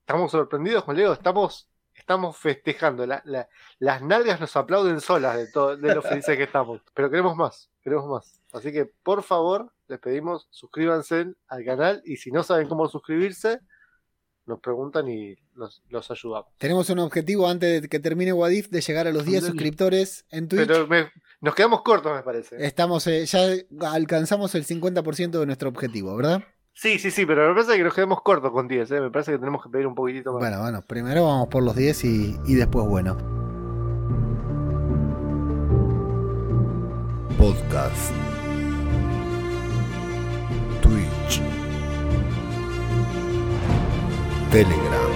Estamos sorprendidos con Leo, estamos, estamos festejando. La- la- las nalgas nos aplauden solas de, todo, de lo felices que estamos. Pero queremos más, queremos más. Así que, por favor, les pedimos, suscríbanse al canal y si no saben cómo suscribirse, nos preguntan y los, los ayudamos. Tenemos un objetivo antes de que termine Wadif de llegar a los 10 Dale. suscriptores en Twitch. Pero me, Nos quedamos cortos, me parece. Estamos, eh, ya alcanzamos el 50% de nuestro objetivo, ¿verdad? Sí, sí, sí, pero me parece que nos quedamos cortos con 10, ¿eh? Me parece que tenemos que pedir un poquitito más. Bueno, bueno, primero vamos por los 10 y, y después, bueno. Podcast. Telegram.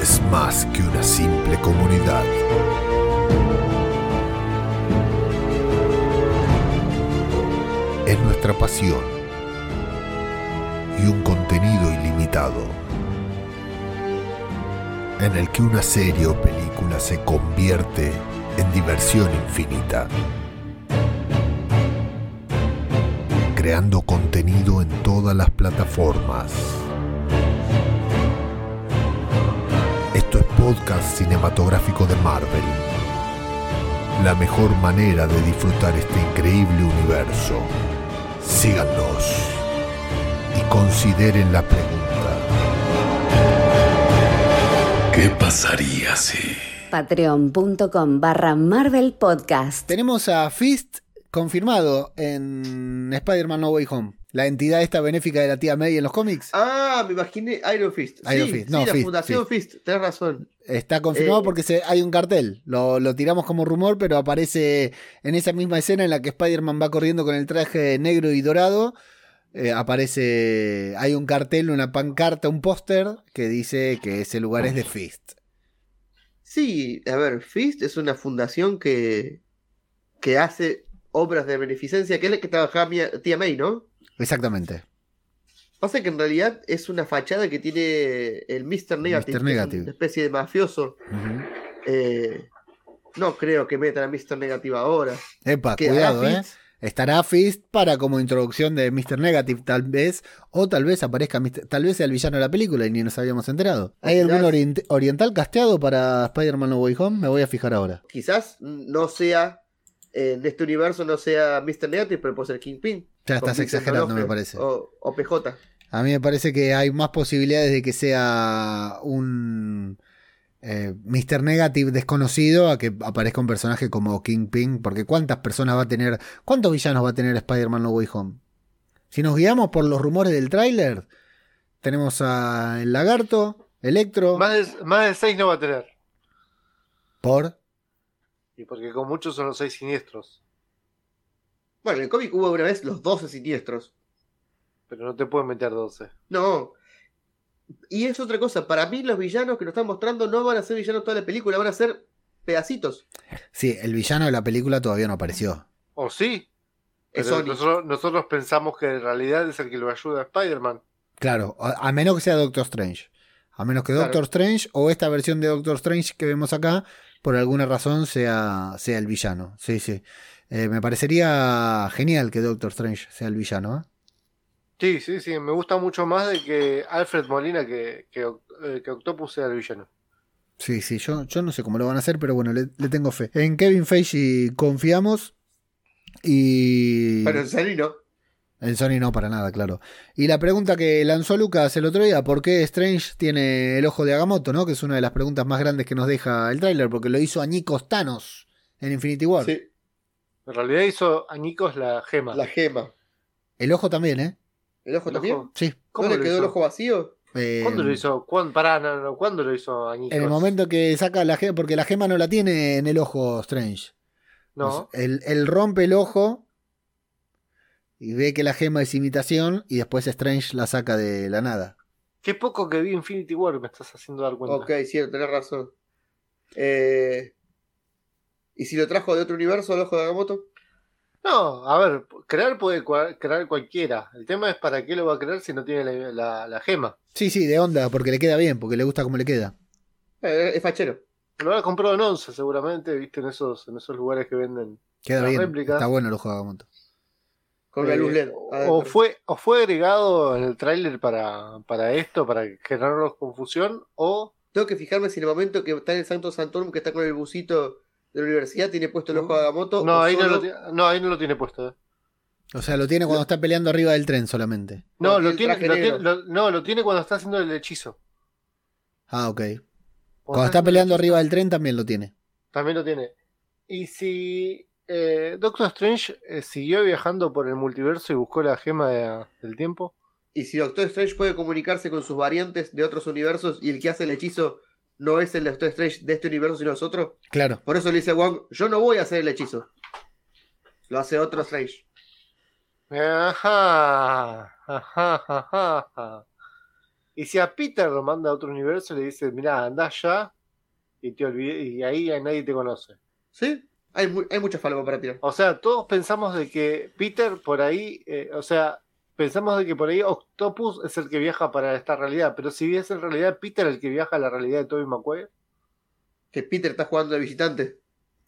Es más que una simple comunidad. Es nuestra pasión y un contenido ilimitado en el que una serie o película se convierte en diversión infinita. Creando contenido en todas las plataformas. Esto es podcast cinematográfico de Marvel. La mejor manera de disfrutar este increíble universo. Síganos y consideren la pregunta. ¿Qué pasaría si... Patreon.com barra Marvel Podcast. Tenemos a Fist confirmado en Spider-Man No Way Home. La entidad esta benéfica de la tía May en los cómics. Ah, me imaginé Iron Fist. Iron sí, Fist. sí, No, la Fist, Fundación Fist. tenés razón. Está confirmado Eh. porque se- hay un cartel. Lo, lo tiramos como rumor, pero aparece en esa misma escena en la que Spider-Man va corriendo con el traje negro y dorado. eh, aparece. Hay un cartel, una pancarta, un póster que dice que ese lugar es de Fist. Sí, a ver, Fist es una fundación que, que hace obras de beneficencia, que es la que trabajaba mi tía May, ¿no? Exactamente. Pasa que en realidad es una fachada que tiene el Mr. Negative, Mr. es una especie de mafioso. Eh, no creo que metan a Mr. Negative ahora. Epa, Que cuidado, ¿eh? Estará Fist para como introducción de Mr. Negative, tal vez, o tal vez aparezca, tal vez sea el villano de la película y ni nos habíamos enterado. ¿Hay algún orient- oriental casteado para Spider-Man No Way Home? Me voy a fijar ahora. Quizás no sea, en este universo no sea Mr. Negative, pero puede ser Kingpin. Ya estás exagerando, me parece. O, o PJ. A mí me parece que hay más posibilidades de que sea un eh, Mr. Negative desconocido a que aparezca un personaje como Kingpin, porque ¿cuántas personas va a tener, cuántos villanos va a tener Spider-Man No Way Home? Si nos guiamos por los rumores del tráiler, tenemos a el lagarto, Electro, Más de, más de 6 no va a tener. por... Y porque con muchos son los 6 siniestros. Bueno, en el cómic hubo una vez los 12 siniestros. Pero no te pueden meter 12. No. Y es otra cosa, para mí los villanos que nos están mostrando no van a ser villanos toda la película, van a ser pedacitos. Sí, el villano de la película todavía no apareció. ¿O sí? Pero nosotros, nosotros pensamos que en realidad es el que lo ayuda a Spider-Man. Claro, a, a menos que sea Doctor Strange. A menos que Claro. Doctor Strange o esta versión de Doctor Strange que vemos acá, por alguna razón sea, sea el villano. Sí, sí. Eh, me parecería genial que Doctor Strange sea el villano. ¿eh? Sí, sí, sí. Me gusta mucho más de que Alfred Molina que, que, eh, que Octopus sea el villano. Sí, sí, yo, yo no sé cómo lo van a hacer, pero bueno, le, le tengo fe. En Kevin Feige confiamos y... Pero en serio no. En Sony no, para nada, claro. Y la pregunta que lanzó Lucas el otro día, ¿por qué Strange tiene el ojo de Agamotto, no? Que es una de las preguntas más grandes que nos deja el tráiler, porque lo hizo Añicos Thanos en Infinity War. Sí, En realidad hizo añicos la gema. la gema. El ojo también, ¿eh? ¿El ojo El también? ojo. Sí. ¿No ¿Cómo le quedó el ojo vacío? Eh, ¿Cuándo lo hizo? ¿Cuándo, pará, no, no, ¿cuándo lo hizo añicos? En el momento que saca la gema, porque la gema no la tiene en el ojo Strange. No. Él, él rompe el ojo y ve que la gema es imitación y después Strange la saca de la nada. Qué poco que vi Infinity War me estás haciendo dar cuenta. Ok, cierto, tenés razón. Eh, ¿Y si lo trajo de otro universo, el ojo de Agamotto? No, a ver, crear puede crear cualquiera. El tema es para qué lo va a crear si no tiene la, la- la gema. Sí, sí, de onda, porque le queda bien, porque le gusta cómo le queda. Eh, es fachero. Lo habrá comprado en Once seguramente, viste, en esos, en esos lugares que venden. Queda bien. réplicas. Está bueno el ojo de Agamotto. Con Eh, luz LED. o, adentro. o fue, o fue agregado en el tráiler para, para esto, para generarnos confusión, o Tengo que fijarme si en el momento que está en el Santo Santorum, que está con el busito de la universidad, tiene puesto el ojo de Agamotto. no, ahí no, lo, no, ahí no lo tiene puesto. eh. O sea, lo tiene cuando está peleando arriba del tren solamente. No, No, lo tiene lo lo- no, lo tiene cuando está haciendo el hechizo. Ah, ok. Cuando está peleando arriba del tren también lo tiene. También lo tiene. Y si eh, Doctor Strange eh, siguió viajando por el multiverso y buscó la gema de- del tiempo. Y si Doctor Strange puede comunicarse con sus variantes de otros universos y el que hace el hechizo no es el Doctor Strange de este universo sino es otro, Claro. por eso le dice a Wong, yo no voy a hacer el hechizo. Lo hace otro Strange. Ajá, ajá, ajá, ajá. Y si a Peter lo manda a otro universo, le dice, mira, anda ya y te olvide, y ahí nadie te conoce. ¿Sí? Hay, mu- hay mucha falva para tirar. O sea, todos pensamos de que Peter por ahí, eh, o sea, pensamos de que por ahí Octopus es el que viaja para esta realidad, pero si es en realidad Peter el que viaja a la realidad de Tobey Maguire. Que Peter está jugando de visitante.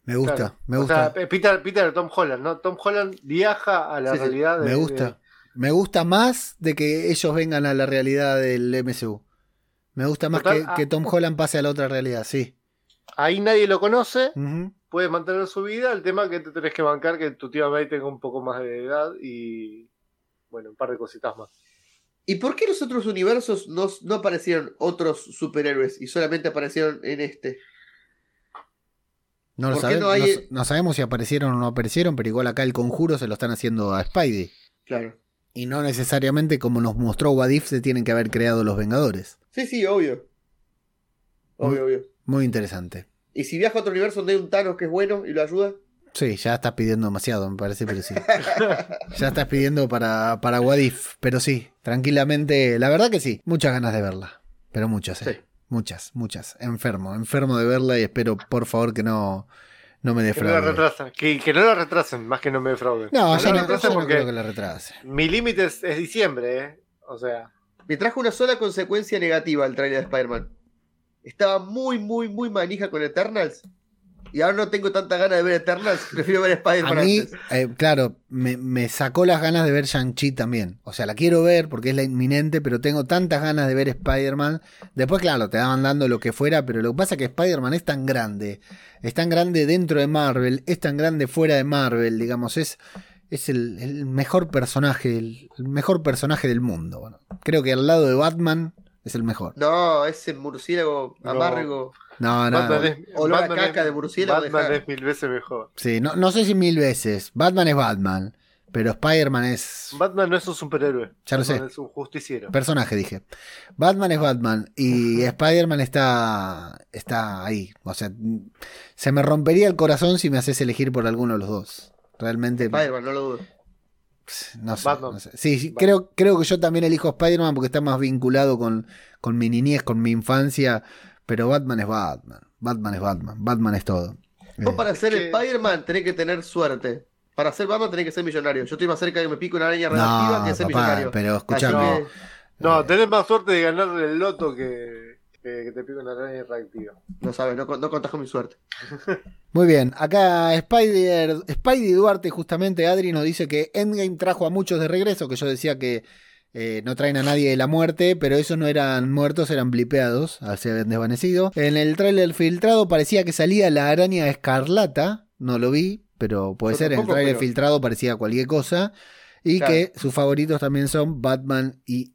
Me gusta, Claro. me O gusta. sea, Peter, Peter Tom Holland, ¿no? Tom Holland viaja a la Sí, sí. realidad de. me gusta. de- Me gusta más de que ellos vengan a la realidad del MCU. Me gusta más Total, que, ah. que Tom Holland pase a la otra realidad, sí. ahí nadie lo conoce, Ujú. Puede mantener su vida. El tema es que te tenés que bancar que tu tío May tenga un poco más de edad y. Bueno, un par de cositas más. ¿Y por qué en los otros universos no, no aparecieron otros superhéroes y solamente aparecieron en este? No lo ¿Por qué sabemos. no hay- no, no sabemos si aparecieron o no aparecieron, pero igual acá el conjuro se lo están haciendo a Spidey. Claro. Y no necesariamente como nos mostró Wadif se tienen que haber creado los Vengadores. Sí, sí, obvio. Obvio, obvio. Muy interesante. ¿Y si viaja a otro universo donde hay un Thanos que es bueno y lo ayuda? Sí, ya estás pidiendo demasiado, me parece, pero sí. ya estás pidiendo para, para Wadif, pero sí, tranquilamente. La verdad que sí, muchas ganas de verla. Pero muchas, eh. Sí. Muchas, muchas. Enfermo, enfermo de verla y espero, por favor, que no, no me Que no la defraude. retrasen. Que, que no la retrasen, más que no me defrauden. No, Que yo la no, retrasen yo no creo que la retrase. mi límite es, es diciembre, ¿eh? O sea. Me trajo una sola consecuencia negativa al trailer de Spider-Man. Estaba muy, muy, muy manija con Eternals. Y ahora no tengo tanta ganas de ver Eternals. Prefiero ver A Spider-Man mí, antes. eh, claro, me, me sacó las ganas de ver Shang-Chi también. O sea, la quiero ver porque es la inminente, pero tengo tantas ganas de ver Spider-Man. Después, claro, te daban dando lo que fuera, pero lo que pasa es que Spider-Man es tan grande. Es tan grande dentro de Marvel, es tan grande fuera de Marvel, digamos, es, es el, el mejor personaje, el, el mejor personaje del mundo. Bueno, creo que al lado de Batman es el mejor. No, ese murciélago No. amargo. No, no. Batman es, Olor a Batman caca es- de murciélago, Batman es mil veces mejor. Sí, no, no sé si mil veces. Batman es Batman, pero Spider-Man es... Batman no es un superhéroe. Ya lo Batman sé. Es un justiciero. Personaje, dije. Batman es Batman y Spider-Man está, está ahí. O sea, se me rompería el corazón si me haces elegir por alguno de los dos. Realmente, Spider-Man, no lo dudo. No sé. Batman. no sé. Sí, sí, creo, creo que yo también elijo Spider-Man porque está más vinculado con, con mi niñez, con mi infancia. Pero Batman es Batman. Batman es Batman. Batman es todo. Vos Eh, para ser que- Spider-Man tenés que tener suerte. Para ser Batman tenés que ser millonario. Yo estoy más cerca de que me pique una araña radioactiva no, que ser papá, millonario. pero escuchame. que- No, tenés más suerte de ganarle el loto que, que, que te pique una araña reactiva. No sabes, no, no contás con mi suerte. Muy bien, acá Spider, Spidey Duarte, justamente Adri nos dice que Endgame trajo a muchos de regreso, que yo decía que eh, no traen a nadie de la muerte, pero esos no eran muertos, eran blipeados, se habían desvanecido. En el tráiler filtrado parecía que salía la araña escarlata, no lo vi, pero puede ser, en el tráiler pero- filtrado parecía cualquier cosa. Y Claro. que sus favoritos también son Batman y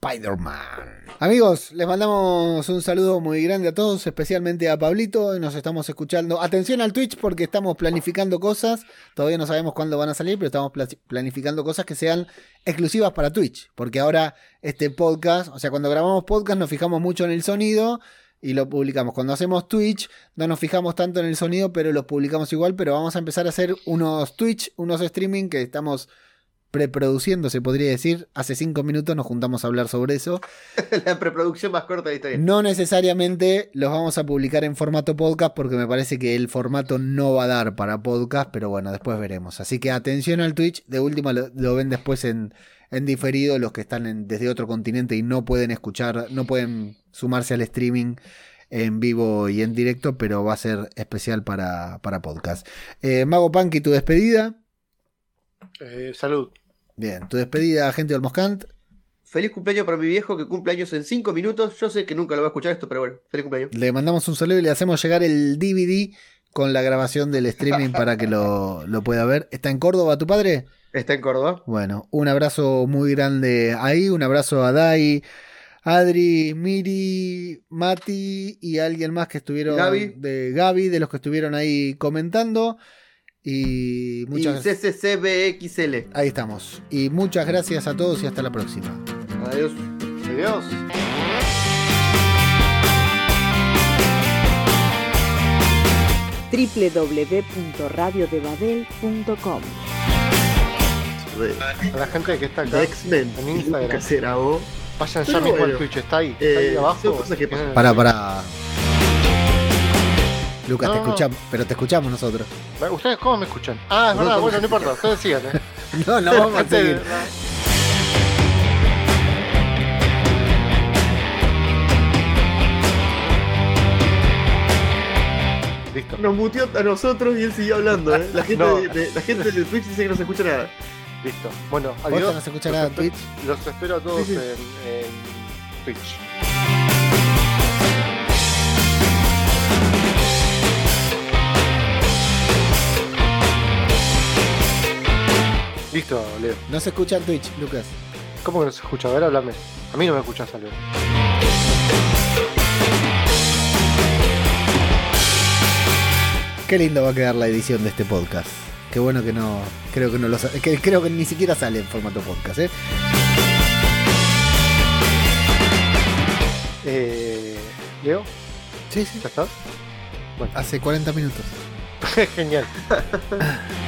Spider-Man. Amigos, les mandamos un saludo muy grande a todos, especialmente a Pablito. Nos estamos escuchando. Atención al Twitch porque estamos planificando cosas. Todavía no sabemos cuándo van a salir, pero estamos pla- planificando cosas que sean exclusivas para Twitch. Porque ahora este podcast, o sea, cuando grabamos podcast nos fijamos mucho en el sonido y lo publicamos. Cuando hacemos Twitch no nos fijamos tanto en el sonido, pero los publicamos igual. Pero vamos a empezar a hacer unos Twitch, unos streaming que estamos preproduciendo, se podría decir. Hace cinco minutos nos juntamos a hablar sobre eso. la preproducción más corta de la historia. No necesariamente los vamos a publicar en formato podcast porque me parece que el formato no va a dar para podcast, pero bueno, después veremos. Así que atención al Twitch, de última lo, lo ven después en, en diferido los que están en- desde otro continente y no pueden escuchar, no pueden sumarse al streaming en vivo y en directo, pero va a ser especial para, para podcast. Eh, Mago Punky, tu despedida. Eh, salud. Bien, tu despedida, gente del Moscant. Feliz cumpleaños para mi viejo que cumple años en 5 minutos. Yo sé que nunca lo va a escuchar esto, pero bueno, feliz cumpleaños. Le mandamos un saludo y le hacemos llegar el DVD con la grabación del streaming para que lo, lo pueda ver. ¿Está en Córdoba tu padre? Está en Córdoba. Bueno, un abrazo muy grande ahí, un abrazo a Dai, Adri, Miri, Mati y alguien más que estuvieron Gaby. de Gaby, de los que estuvieron ahí comentando. Y muchas Y CCCBXL. Ahí estamos. Y muchas gracias a todos y hasta la próxima. Adiós. Adiós. www.radiodebabel.com De, A la gente que está acá X-Men. en Instagram. Vayan ya mismo al Twitch, está ahí, está ahí eh, abajo. Para, para. Lucas, No, te no. escuchamos, pero te escuchamos nosotros. ¿Ustedes cómo me escuchan? Ah, es verdad, no, bueno, no. importa, ustedes sigan, eh. No, no vamos a seguir. Listo. Nos muteó a nosotros y él siguió hablando, ¿eh? La gente, No. de, de- la gente de Twitch dice que no se escucha nada. Listo. Bueno, adiós. no se escucha Los nada en Twitch. Los espero a todos Sí, sí. En, en Twitch. Listo, Leo. No se escucha en Twitch, Lucas. ¿Cómo que no se escucha? A ver, háblame. A mí no me escuchas, Leo. Qué lindo va a quedar la edición de este podcast. Qué bueno que no. Creo que no lo que Creo que ni siquiera sale en formato podcast, ¿eh? Eh, Leo, Sí, sí. ¿ya estás? Bueno, Hace 40 minutos. genial.